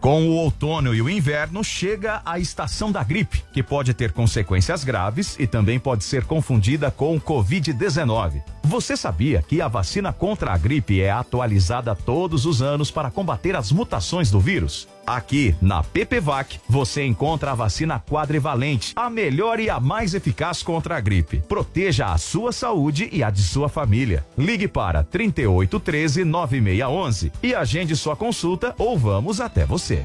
Com o outono e o inverno chega a estação da gripe, que pode ter consequências graves e também pode ser confundida com o Covid-19. Você sabia que a vacina contra a gripe é atualizada todos os anos para combater as mutações do vírus? Aqui, na PPVAC, você encontra a vacina quadrivalente, a melhor e a mais eficaz contra a gripe. Proteja a sua saúde e a de sua família. Ligue para 3813 9611 e agende sua consulta ou vamos até você.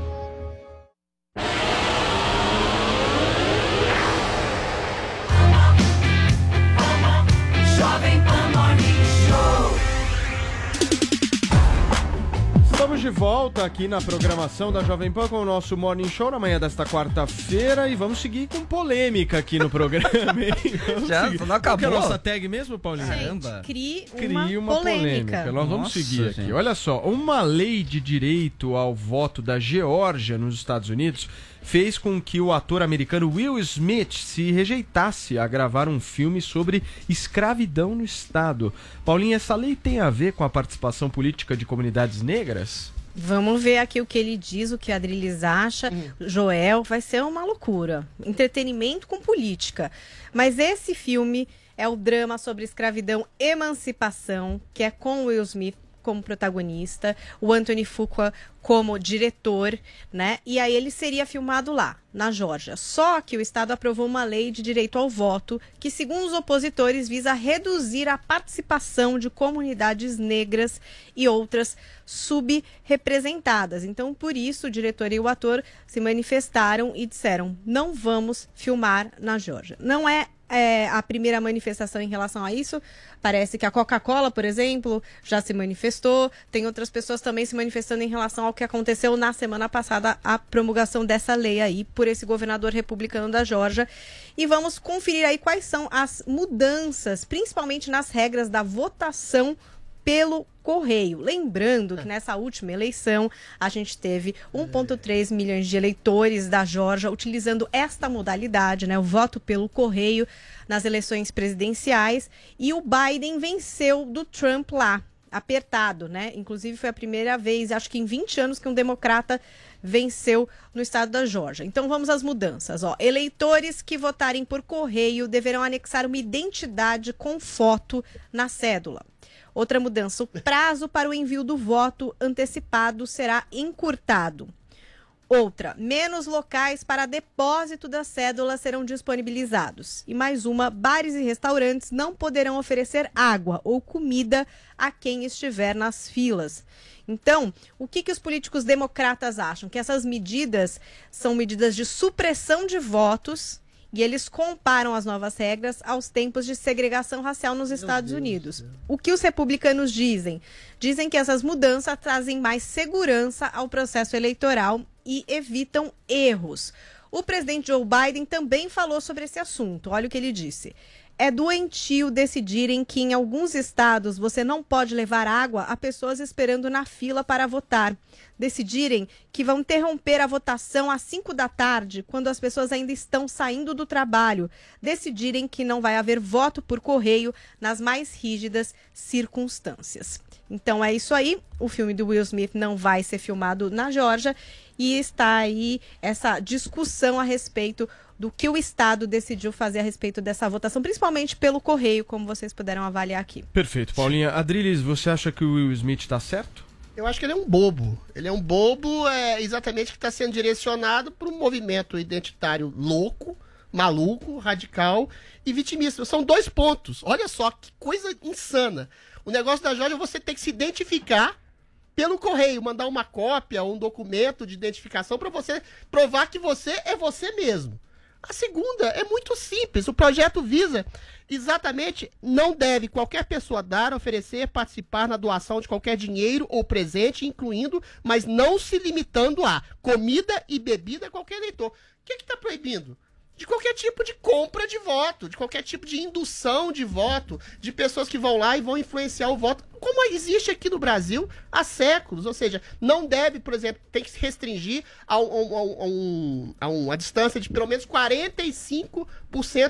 De volta aqui na programação da Jovem Pan com o nosso Morning Show na manhã desta quarta-feira e vamos seguir com polêmica aqui no programa. *laughs* Vamos Já? seguir. Não acabou? Qual que é a nossa tag mesmo, Paulinho? Gente, crie uma, Crie uma polêmica. Nós vamos Nossa, seguir aqui. gente. Olha só, uma lei de direito ao voto da Geórgia nos Estados Unidos fez com que o ator americano Will Smith se rejeitasse a gravar um filme sobre escravidão no estado. Paulinha, essa lei tem a ver com a participação política de comunidades negras? Vamos ver aqui o que ele diz, o que a Adriles acha. Joel, vai ser uma loucura. Entretenimento com política. Mas esse filme é o drama sobre escravidão emancipação, que é com Will Smith como protagonista, o Anthony Fuqua como diretor, né? E aí ele seria filmado lá, na Geórgia. Só que o estado aprovou uma lei de direito ao voto que, segundo os opositores, visa reduzir a participação de comunidades negras e outras subrepresentadas. Então, por isso, o diretor e o ator se manifestaram e disseram: não vamos filmar na Geórgia. Não é é, a primeira manifestação em relação a isso. Parece que a Coca-Cola, por exemplo, já se manifestou. Tem outras pessoas também se manifestando em relação ao que aconteceu na semana passada, a promulgação dessa lei aí por esse governador republicano da Geórgia. E vamos conferir aí quais são as mudanças, principalmente nas regras da votação pelo correio. Lembrando que nessa última eleição a gente teve 1,3 milhões de eleitores da Geórgia utilizando esta modalidade, né, o voto pelo correio nas eleições presidenciais e o Biden venceu do Trump lá, apertado, né? Inclusive foi a primeira vez, acho que em 20 anos que um democrata venceu no estado da Geórgia. Então vamos às mudanças, ó. Eleitores que votarem por correio deverão anexar uma identidade com foto na cédula. Outra mudança: o prazo para o envio do voto antecipado será encurtado. Outra, menos locais para depósito da cédula serão disponibilizados. E mais uma, bares e restaurantes não poderão oferecer água ou comida a quem estiver nas filas. Então, o que, que os políticos democratas acham? Que essas medidas são medidas de supressão de votos e eles comparam as novas regras aos tempos de segregação racial nos Estados Unidos. O que os republicanos dizem? Dizem que essas mudanças trazem mais segurança ao processo eleitoral e evitam erros. O presidente Joe Biden também falou sobre esse assunto. Olha o que ele disse. É doentio decidirem que em alguns estados você não pode levar água a pessoas esperando na fila para votar. Decidirem que vão interromper a votação às 5 da tarde, quando as pessoas ainda estão saindo do trabalho. Decidirem que não vai haver voto por correio nas mais rígidas circunstâncias. Então é isso aí. O filme do Will Smith não vai ser filmado na Geórgia e está aí essa discussão a respeito do que o Estado decidiu fazer a respeito dessa votação, principalmente pelo correio, como vocês puderam avaliar aqui. Perfeito, Paulinha. Adriles, você acha que o Will Smith está certo? Eu acho que ele é um bobo. Ele é um bobo é, exatamente que está sendo direcionado para um movimento identitário louco, maluco, radical e vitimista. São dois pontos. Olha só que coisa insana. O negócio da Jorge é você ter que se identificar pelo correio, mandar uma cópia ou um documento de identificação para você provar que você é você mesmo. A segunda é muito simples. O projeto visa exatamente não deve qualquer pessoa dar, oferecer, participar na doação de qualquer dinheiro ou presente, incluindo, mas não se limitando a comida e bebida a qualquer eleitor. O que está proibindo? De qualquer tipo de compra de voto, de qualquer tipo de indução de voto, de pessoas que vão lá e vão influenciar o voto, como existe aqui no Brasil há séculos. Ou seja, não deve, por exemplo, tem que se restringir a, um, a, um, uma distância de pelo menos 45%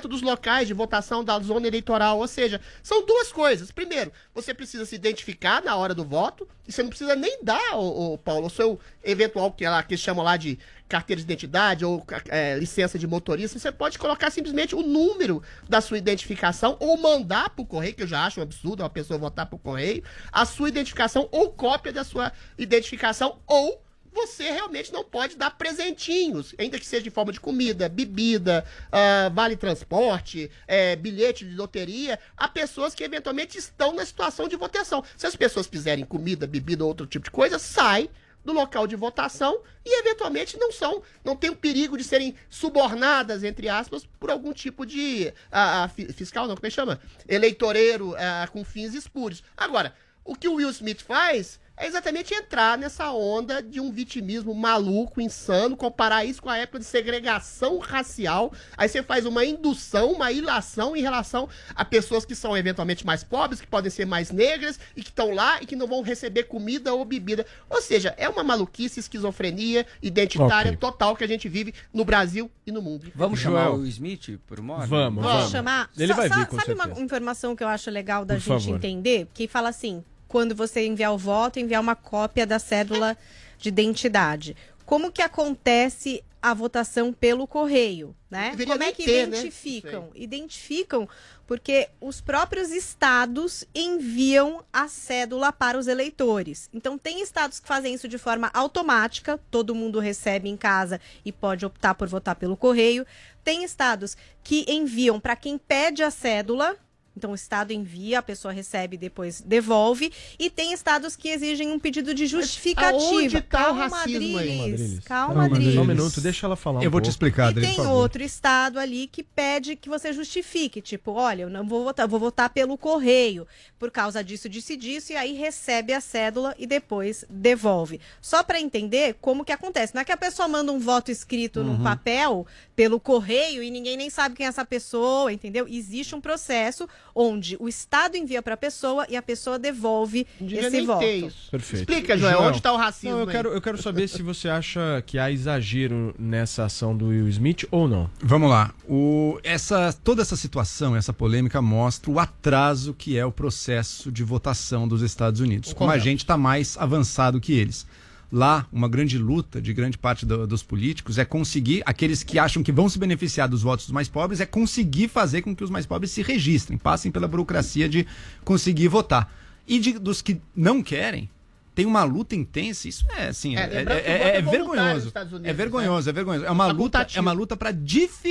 dos locais de votação da zona eleitoral. Ou seja, são duas coisas. Primeiro, você precisa se identificar na hora do voto, e você não precisa nem dar, o, Paulo, o seu eventual, que, ela, que eles chamam lá de carteira de identidade ou é, licença de motorista, você pode colocar simplesmente o número da sua identificação ou mandar para o correio, que eu já acho um absurdo uma pessoa votar por correio, a sua identificação ou cópia da sua identificação ou você realmente não pode dar presentinhos, ainda que seja de forma de comida, bebida, uh, vale transporte, é, bilhete de loteria, a pessoas que eventualmente estão na situação de votação. Se as pessoas quiserem comida, bebida ou outro tipo de coisa, sai do local de votação e eventualmente não são, não tem o perigo de serem subornadas, entre aspas, por algum tipo de a, a, fiscal, não, como é que chama? Eleitoreiro a, com fins espúrios. Agora, o que o Will Smith faz é exatamente entrar nessa onda de um vitimismo maluco, insano, comparar isso com a época de segregação racial. Aí você faz uma indução, uma ilação em relação a pessoas que são eventualmente mais pobres, que podem ser mais negras e que estão lá e que não vão receber comida ou bebida. Ou seja, é uma maluquice, esquizofrenia identitária Ok. total que a gente vive no Brasil e no mundo. Vamos chamar o Smith por uma hora? Vamos, Vamos chamar. Ele vai sa- vir, com Sabe certeza. uma informação que eu acho legal da Por gente favor. entender? Que fala assim: quando você enviar o voto, enviar uma cópia da cédula de identidade. Como que acontece a votação pelo correio, né? Deveria Como é que ter, né? identificam? Identificam porque os próprios estados enviam a cédula para os eleitores. Então tem estados que fazem isso de forma automática, todo mundo recebe em casa e pode optar por votar pelo correio. Tem estados que enviam para quem pede a cédula. Então, o Estado envia, a pessoa recebe e depois devolve. E tem estados que exigem um pedido de justificativa. aonde tá o Calma, racismo aí? Adriles. Calma, Calma, Adriles. Só um minuto, deixa ela falar um Eu vou te pouco. explicar, E Adri, tem por favor. outro estado ali que pede que você justifique, tipo, olha, eu não vou votar, eu vou votar pelo correio, por causa disso, disso e disso, e aí recebe a cédula e depois devolve. Só para entender como que acontece. Não é que a pessoa manda um voto escrito num Uhum. papel pelo correio e ninguém nem sabe quem é essa pessoa, entendeu? Existe um processo onde o estado envia para a pessoa e a pessoa devolve esse voto. isso. Perfeito. Explica, Joel, onde tá o racismo Não, eu, aí? quero, eu quero saber se você acha que há exagero nessa ação do Will Smith ou não. Vamos lá. O, essa, toda essa situação, essa polêmica mostra o atraso que é o processo de votação dos Estados Unidos. Como a gente está mais avançado que eles. Lá, uma grande luta de grande parte do- dos políticos é conseguir, aqueles que acham que vão se beneficiar dos votos dos mais pobres, é conseguir fazer com que os mais pobres se registrem, passem pela burocracia de conseguir votar. E de- dos que não querem, tem uma luta intensa. Isso é assim, É, é, é- é é vergonhoso. Unidos, É vergonhoso, é vergonhoso. É uma luta, é uma luta para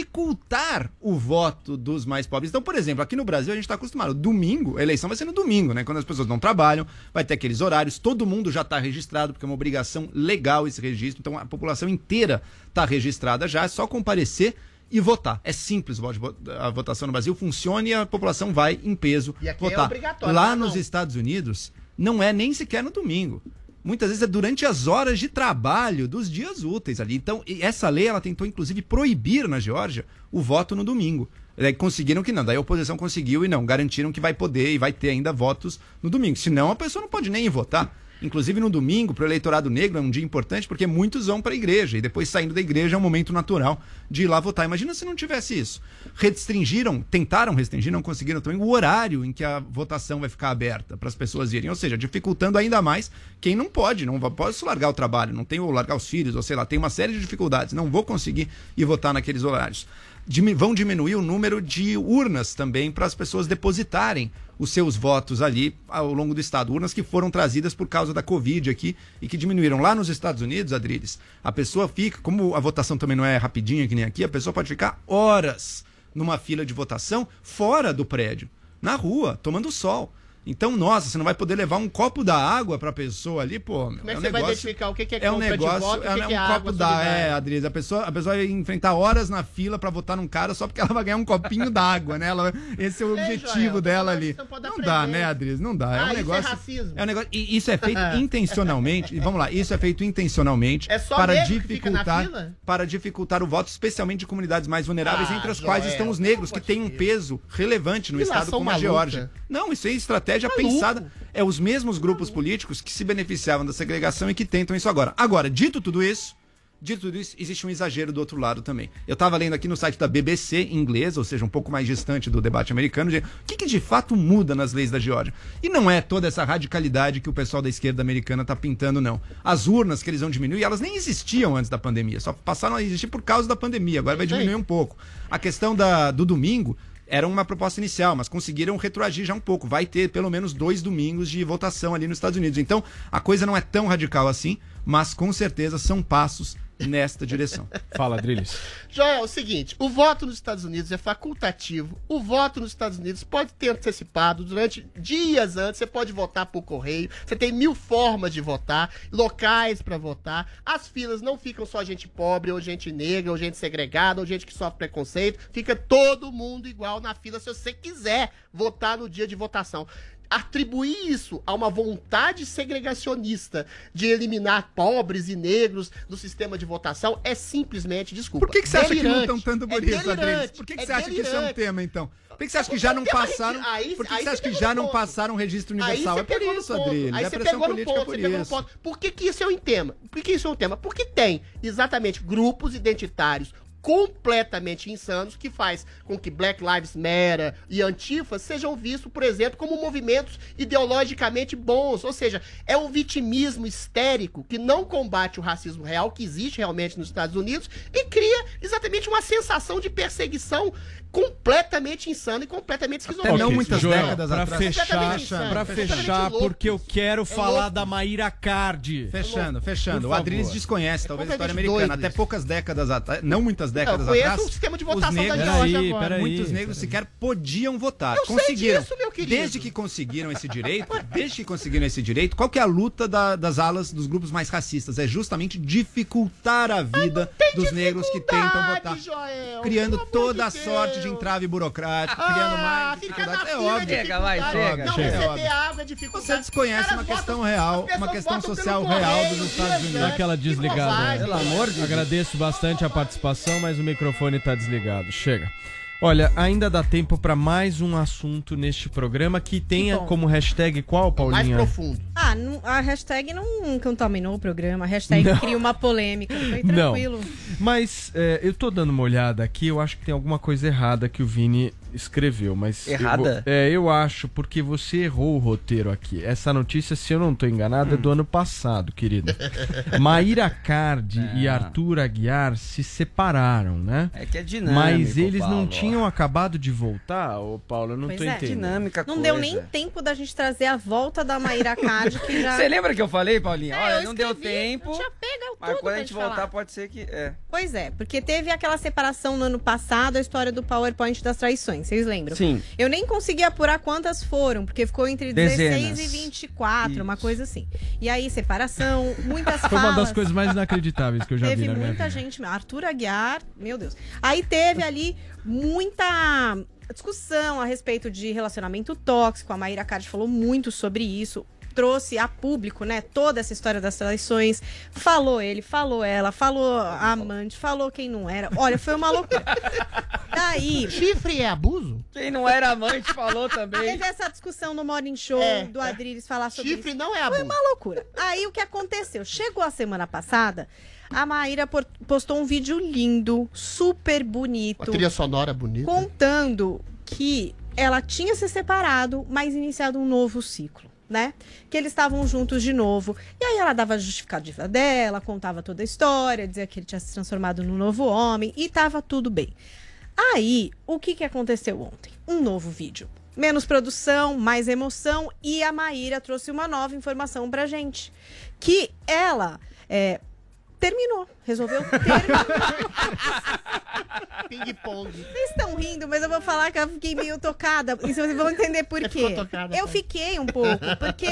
dificultar o voto dos mais pobres. Então, por exemplo, aqui no Brasil a gente está acostumado. Domingo, a eleição vai ser no domingo, né? Quando as pessoas não trabalham, vai ter aqueles horários. Todo mundo já está registrado, porque é uma obrigação legal esse registro. Então, a população inteira está registrada já. É só comparecer e votar. É simples a votação no Brasil, funciona e a população vai em peso E aqui é votar. obrigatório, Lá lá não. nos Estados Unidos, não é nem sequer no domingo. Muitas vezes é durante as horas de trabalho dos dias úteis ali. Então, essa lei ela tentou inclusive proibir na Geórgia o voto no domingo. Daí conseguiram que não, daí a oposição conseguiu e não, garantiram que vai poder e vai ter ainda votos no domingo. Senão a pessoa não pode nem votar. Inclusive no domingo, para o eleitorado negro, é um dia importante porque muitos vão para a igreja e depois saindo da igreja é um momento natural de ir lá votar. Imagina se não tivesse isso. Restringiram, tentaram restringir, não conseguiram também o horário em que a votação vai ficar aberta para as pessoas irem, ou seja, dificultando ainda mais quem não pode, não posso largar o trabalho, não tenho largar os filhos, ou sei lá, tem uma série de dificuldades, não vou conseguir ir votar naqueles horários. Vão diminuir o número de urnas também para as pessoas depositarem os seus votos ali ao longo do estado. Urnas que foram trazidas por causa da Covid aqui e que diminuíram. Lá nos Estados Unidos, Adriles, a pessoa fica, como a votação também não é rapidinha que nem aqui, a pessoa pode ficar horas numa fila de votação fora do prédio, na rua, tomando sol. Então, nossa, você não vai poder levar um copo da água pra pessoa ali, pô. Como é um que você vai negócio- identificar o que que é é um compra de negócio, voto e o é, que um que é copo água da. solidária? É, Adriles, a pessoa, a pessoa vai enfrentar horas na fila pra votar num cara só porque ela vai ganhar um copinho *laughs* d'água, né? Ela, esse é o objetivo Joel, dela ali. não dá, né, Adriles? Não dá. É Ah, um isso é negócio. racismo. É um negócio. E isso é feito *laughs* intencionalmente. Vamos lá, isso é feito intencionalmente É só para dificultar para dificultar o voto, especialmente de comunidades mais vulneráveis, Ah, entre as quais Joel, estão os negros, que têm um peso relevante no estado como a. Geórgia. Não, isso é estratégia Maluco. pensada. É os mesmos grupos políticos que se beneficiavam da segregação e que tentam isso agora. Agora, dito tudo isso, dito tudo isso, existe um exagero do outro lado também. Eu estava lendo aqui no site da BBC inglesa, ou seja, um pouco mais distante do debate americano, de o que, que de fato muda nas leis da Geórgia. E não é toda essa radicalidade que o pessoal da esquerda americana está pintando, não. As urnas que eles vão diminuir, elas nem existiam antes da pandemia, só passaram a existir por causa da pandemia. Agora vai diminuir um pouco. A questão da, do domingo era uma proposta inicial, mas conseguiram retroagir já um pouco. Vai ter pelo menos dois domingos de votação ali nos Estados Unidos. Então, a coisa não é tão radical assim, mas com certeza são passos nesta direção. Fala, Drilis. Joel, é o seguinte, o voto nos Estados Unidos é facultativo. O voto nos Estados Unidos pode ter antecipado durante dias antes. Você pode votar por correio. Você tem mil formas de votar, locais pra votar. As filas não ficam só gente pobre, ou gente negra, ou gente segregada, ou gente que sofre preconceito. Fica todo mundo igual na fila se você quiser votar no dia de votação. Atribuir isso a uma vontade segregacionista de eliminar pobres e negros do sistema de votação é simplesmente, desculpa. Por que, que você acha que delirante. lutam tanto por É Adriles? delirante, Por que, que é você acha que isso é um delirante. tema, então? Por que, que você acha que já não é passaram? aí- Por que, você acha que já não passaram registro universal? É por isso. Adriles. Aí É você pegou no ponto, por você pegou no ponto. Por que, que isso é um tema? Por que isso é um tema? Porque tem exatamente grupos identitários completamente insanos que faz com que Black Lives Matter e Antifa sejam vistos, por exemplo, como movimentos ideologicamente bons, ou seja, é um vitimismo histérico que não combate o racismo real que existe realmente nos Estados Unidos e cria exatamente uma sensação de perseguição completamente insana e completamente esquizofrênica. Ok, Joel, pra Completamente fechar, insano, pra fechar, louco. porque eu quero falar louco. da Maíra Cardi. Fechando, fechando. Por O Adriles desconhece, talvez, a história americana. doido Até poucas décadas atrás, não muitas décadas Eu atrás. o sistema de os votação da negros, Geórgia Peraí, agora. peraí, muitos negros sequer podiam votar. Eu sei conseguiram. disso, meu querido. Desde que conseguiram esse direito, *laughs* desde que conseguiram esse direito, qual que é a luta da- das alas dos grupos mais racistas? É justamente dificultar a vida dos negros que tentam votar. Joel, criando toda a de sorte de Deus. entrave burocrático, Ah, criando mais fica dificuldade. na É óbvio. Chega, vai, É chega. Não é receber óbvio. água é dificuldade. Você desconhece uma votam- questão real, as pessoas uma questão votam social real dos Estados Unidos. Dá aquela Que desligada. bobagem. Pelo amor de Agradeço bastante a participação, mas o microfone tá desligado. Chega. Olha, ainda dá tempo pra mais um assunto neste programa que tenha bom. como hashtag qual, Paulinha? Ah, não- a hashtag não contaminou o programa. A hashtag Não. cria uma polêmica. Foi Não. tranquilo. Mas é, eu tô dando uma olhada aqui, eu acho que tem alguma coisa errada que o Vini escreveu, mas... eu Errada? vou- é, eu acho, porque você errou o roteiro aqui. Essa notícia, se eu não tô enganado, é do ano passado, querido. Maíra Cardi *laughs* e Arthur Aguiar se separaram, né? É que é dinâmico, Mas eles não Paulo. tinham acabado de voltar, ô Paulo, eu não Pois tô é. entendendo. Dinâmica Não deu nem tempo da gente trazer a volta da Maíra Card, que *laughs* já. Você lembra que eu falei, Paulinha? É, Olha, eu não deu tempo. eu tinha pego Mas quando a gente te voltar, falar. pode ser que. É. Pois é, porque teve aquela separação no ano passado, a história do PowerPoint das traições, vocês lembram? Sim. Eu nem consegui apurar quantas foram, porque ficou entre 16 Dezenas. e 24, uma coisa assim. E aí, separação, muitas *laughs* Foi falas. uma das coisas mais inacreditáveis que eu já teve vi na minha muita vida. gente, Arthur Aguiar, meu Deus. Aí teve ali muita discussão a respeito de relacionamento tóxico. A Maíra Card falou muito sobre isso. Trouxe a público, né, toda essa história das traições. Falou ele, falou ela, falou a amante, falou quem não era. Olha, foi uma loucura. *laughs* Daí. Chifre é abuso? Quem não era amante falou também. Teve essa discussão no Morning Show É, do Adriles falar sobre Chifre isso. não é Foi abuso. uma loucura. Aí o que aconteceu? Chegou a semana passada, a Maíra postou um vídeo lindo, super bonito. Uma trilha sonora bonita. Contando que ela tinha se separado, mas iniciado um novo ciclo. Né? Que eles estavam juntos de novo. E aí ela dava a justificativa dela, contava toda a história, dizia que ele tinha se transformado num novo homem e tava tudo bem. Aí, o que, que aconteceu ontem? Um novo vídeo. Menos produção, mais emoção e a Maíra trouxe uma nova informação pra gente. Que ela é, terminou, resolveu *laughs* terminar. Ping-pong. Vocês estão rindo, mas eu vou falar que eu fiquei meio tocada. E vocês vão entender por quê. ficou tocada, eu tá? fiquei um pouco, porque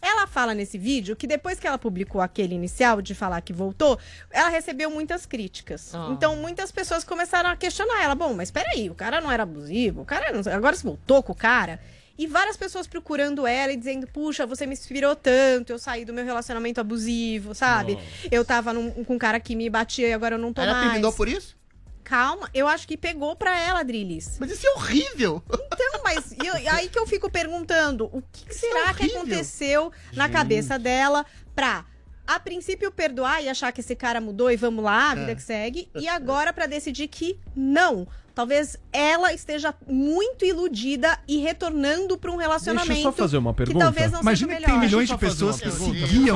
ela fala nesse vídeo que depois que ela publicou aquele inicial de falar que voltou, ela recebeu muitas críticas. Ah. Então muitas pessoas começaram a questionar ela. Bom, mas peraí, o cara não era abusivo, o cara não... agora se voltou com o cara. E várias pessoas procurando ela e dizendo: Puxa, você me inspirou tanto, eu saí do meu relacionamento abusivo, sabe? Eu tava num- com um cara que me batia e agora eu não tô Ela mais. terminou por isso? Calma, eu acho que pegou pra ela, Drilis. Mas isso é horrível. Então, mas eu- aí que eu fico perguntando, o que, que será que horrível. aconteceu na cabeça dela pra, a princípio, perdoar e achar que esse cara mudou e vamos lá, a vida É. que segue, e agora pra decidir que não. Talvez ela esteja muito iludida e retornando pra um relacionamento Deixa eu só fazer uma que pergunta. talvez não Imagina seja que tem milhões de pessoas que por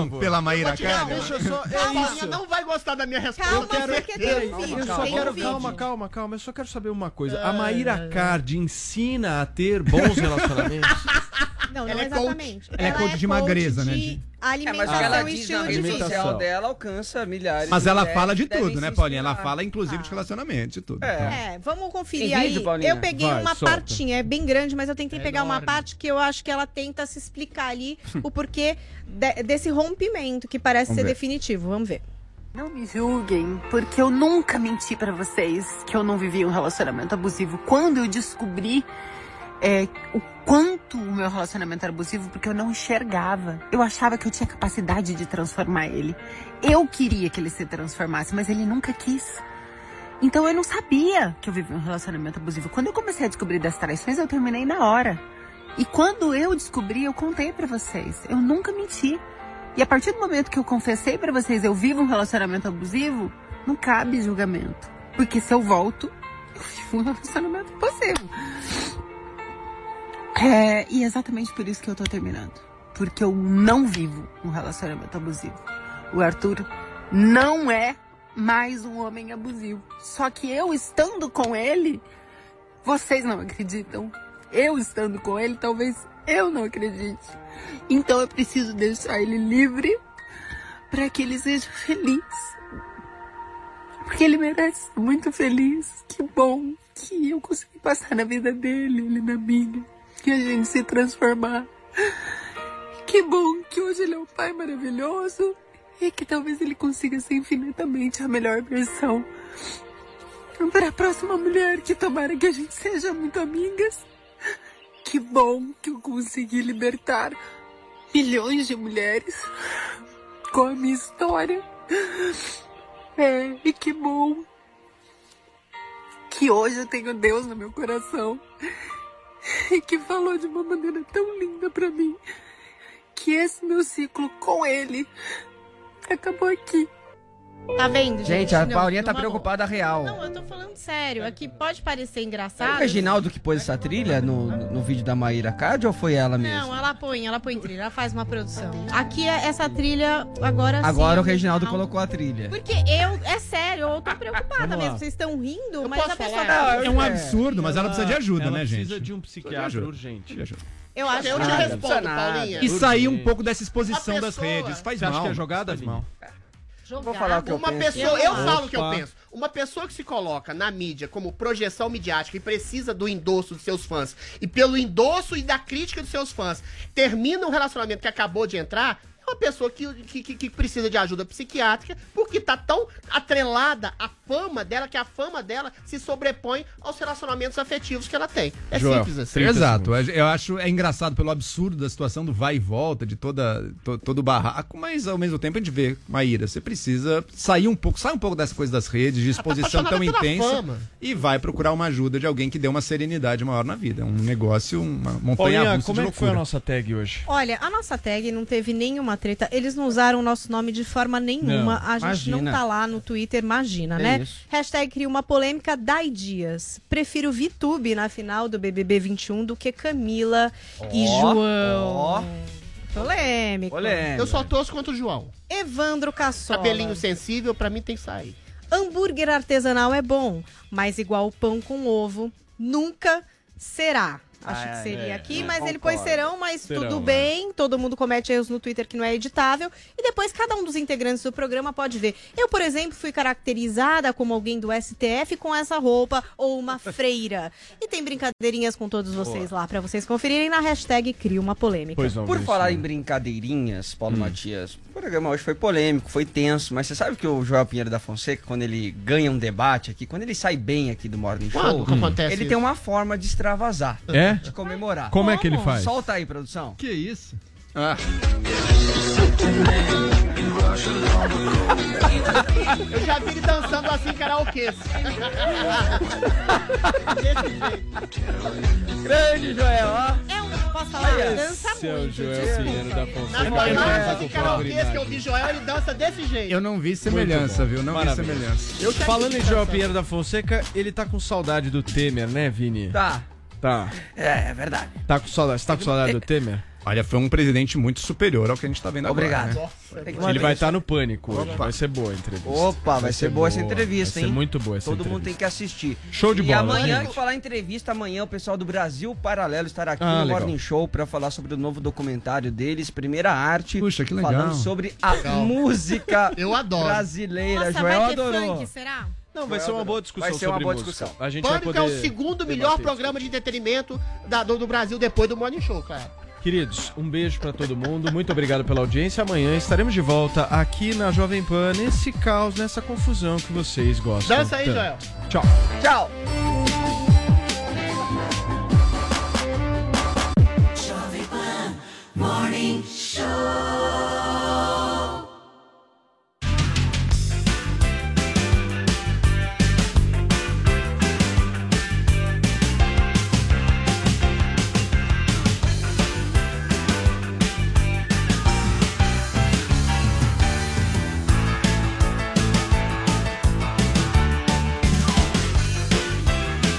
favor. pela Maíra um. Deixa eu só. A É Paulinha isso. não vai gostar da minha resposta. Calma, eu quero- porque tem um vídeo, Eu só tem quero, um vídeo. calma, calma, calma. Eu só quero saber uma coisa. A Maíra Card ensina a ter bons *laughs* relacionamentos? Não, não Ela é coach. exatamente. Ela é coach de magreza, né, de- É, Alimentação que ela e estilo de vida. social dela alcança milhares Mas ela fala de que tudo, né, se Paulinha? Ela fala, inclusive, de relacionamento, de tudo. É, vamos conferir Tem aí. vídeo, Paulinha? eu peguei Vai, uma solta. partinha, é bem grande, mas eu tentei É pegar uma enorme. parte que eu acho que ela tenta se explicar ali *laughs* o porquê de- desse rompimento que parece Vamos ser ver. definitivo. Vamos ver. Não me julguem, porque eu nunca menti pra vocês que eu não vivia um relacionamento abusivo. Quando eu descobri é, o quanto o meu relacionamento era abusivo, porque eu não enxergava. Eu achava que eu tinha capacidade de transformar ele. Eu queria que ele se transformasse, mas ele nunca quis. Então eu não sabia que eu vivia um relacionamento abusivo. Quando eu comecei a descobrir das traições, eu terminei na hora. E quando eu descobri, eu contei pra vocês. Eu nunca menti. E a partir do momento que eu confessei pra vocês, eu vivo um relacionamento abusivo, não cabe julgamento. Porque se eu volto, eu vivo um relacionamento abusivo. É, e é exatamente por isso que eu tô terminando. Porque eu não vivo um relacionamento abusivo. O Arthur não é mais um homem abusivo. Só que eu estando com ele, vocês não acreditam. Eu estando com ele, talvez eu não acredite. Então eu preciso deixar ele livre para que ele seja feliz. Porque ele merece muito feliz. Que bom que eu consegui passar na vida dele, ele na minha. Que a gente se transformar. Que bom que hoje ele é um pai maravilhoso e que talvez ele consiga ser infinitamente a melhor versão para a próxima mulher que tomara que a gente seja muito amigas. Que bom que eu consegui libertar milhões de mulheres com a minha história. É, e que bom que hoje eu tenho Deus no meu coração e que falou de uma maneira tão linda pra mim que esse meu ciclo com ele acabou aqui. Tá vendo, gente? Gente, a Não, Paulinha tá numa boa. preocupada real. Não, eu tô falando sério. Aqui pode parecer Foi engraçado. o Reginaldo que pôs essa trilha no, no vídeo da Maíra Card ou foi ela mesmo? Não, ela põe, ela põe trilha, ela faz uma produção. Aqui é essa trilha agora sim. Agora o Reginaldo colocou a trilha. Porque eu, é sério, eu tô preocupada mesmo. Vocês estão rindo, mas a pessoa. É um absurdo, mas ela precisa de ajuda, ela né, gente? precisa de um psiquiatra urgente. Precisa de ajuda. Eu acho Eu te que- respondo, Paulinha. E sair um pouco dessa exposição das redes. Faz Você mal. acha que é jogada, Faz mal. Vou falar o que eu uma penso. pessoa, eu Opa. falo o que eu penso. Uma pessoa que se coloca na mídia como projeção midiática e precisa do endosso dos seus fãs, e pelo endosso e da crítica dos seus fãs, termina um relacionamento que acabou de entrar, é uma pessoa que, que, que- precisa de ajuda psiquiátrica, porque tá tão atrelada à fama dela, que a fama dela se sobrepõe aos relacionamentos afetivos que ela tem. É Joel, simples assim. Exato. Eu acho é engraçado pelo absurdo da situação do vai e volta, de toda, to- todo o barraco, mas ao mesmo tempo a gente vê, Maíra, você precisa sair um pouco, sai um pouco dessa coisa das redes, de exposição tão apaixonada pela intensa fama. e vai procurar uma ajuda de alguém que dê uma serenidade maior na vida. É um negócio, uma montanha Paulinha, como de é que foi a nossa tag hoje? Olha, a nossa tag não teve nenhuma treta. Eles não usaram o nosso nome de forma nenhuma. Não, a gente não imagina. tá lá no Twitter, imagina, É né? Isso. Hashtag cria uma polêmica, Dai Dias. Prefiro VTube na final do BBB 21 do que Camila e Ó, João. ó. Polêmico. Polêmica. Eu só torço contra o João. Evandro Cassola. Cabelinho sensível, pra mim tem que sair. Hambúrguer artesanal é bom, mas igual pão com ovo, nunca será. Acho Ah, que seria é, aqui, é, mas ele concordo. pôs serão, mas Serão, tudo né? bem. Todo mundo comete erros no Twitter que não é editável. E depois cada um dos integrantes do programa pode ver. Eu, por exemplo, fui caracterizada como alguém do STF com essa roupa ou uma *laughs* freira. E tem brincadeirinhas com todos vocês lá pra vocês conferirem na hashtag Cria uma Polêmica. Por falar em brincadeirinhas, Paulo Matias, o programa hoje foi polêmico, foi tenso, mas você sabe que o Joel Pinheiro da Fonseca, quando ele ganha um debate aqui, quando ele sai bem aqui do Morning Show, Quando que acontece ele isso? tem uma forma de extravasar. É? De comemorar. Como é que ele faz? Solta aí, produção. Que isso? Ah. *laughs* Eu já vi ele dançando assim em karaokê. Grande Joel, ó. É um, posso falar? Aí, Dança é o muito. Joel. Pinheiro da Fonseca. imagens de É, karaokês que eu vi Joel, ele dança desse jeito. Eu não vi semelhança, viu? Não Maravilha. vi semelhança. Eu Falando em Joel. Pinheiro da Fonseca, ele tá com saudade do Temer, né, Vini? Tá. Tá. É, é verdade. Tá com saudade. Você tá com saudade do Temer? Olha, foi um presidente muito superior ao que a gente tá vendo Obrigado. agora. né? Ele vai estar no pânico hoje. Opa. Vai ser boa a entrevista. Opa, vai, ser, boa essa entrevista, vai hein? ser muito boa essa Todo mundo entrevista. tem que assistir. Show de E bola, amanhã, gente. que falar entrevista, amanhã o pessoal do Brasil Paralelo estará aqui Ah, no legal. Morning Show para falar sobre o novo documentário deles, Primeira Arte. Puxa, que legal. Falando sobre a Legal. música *laughs* Eu adoro. brasileira. Nossa, Joel vai ter adorou. funk, será? Não, vai ser uma boa discussão Vai ser uma sobre boa música. discussão. A gente vai Pânico poder é o segundo melhor isso. programa de entretenimento da- do, do Brasil depois do Morning Show, cara. Queridos, um beijo para todo mundo. Muito obrigado pela audiência. Amanhã estaremos de volta aqui na Jovem Pan, nesse caos, nessa confusão que vocês gostam. Dança aí, tanto. Joel. Tchau. Tchau. Morning Show.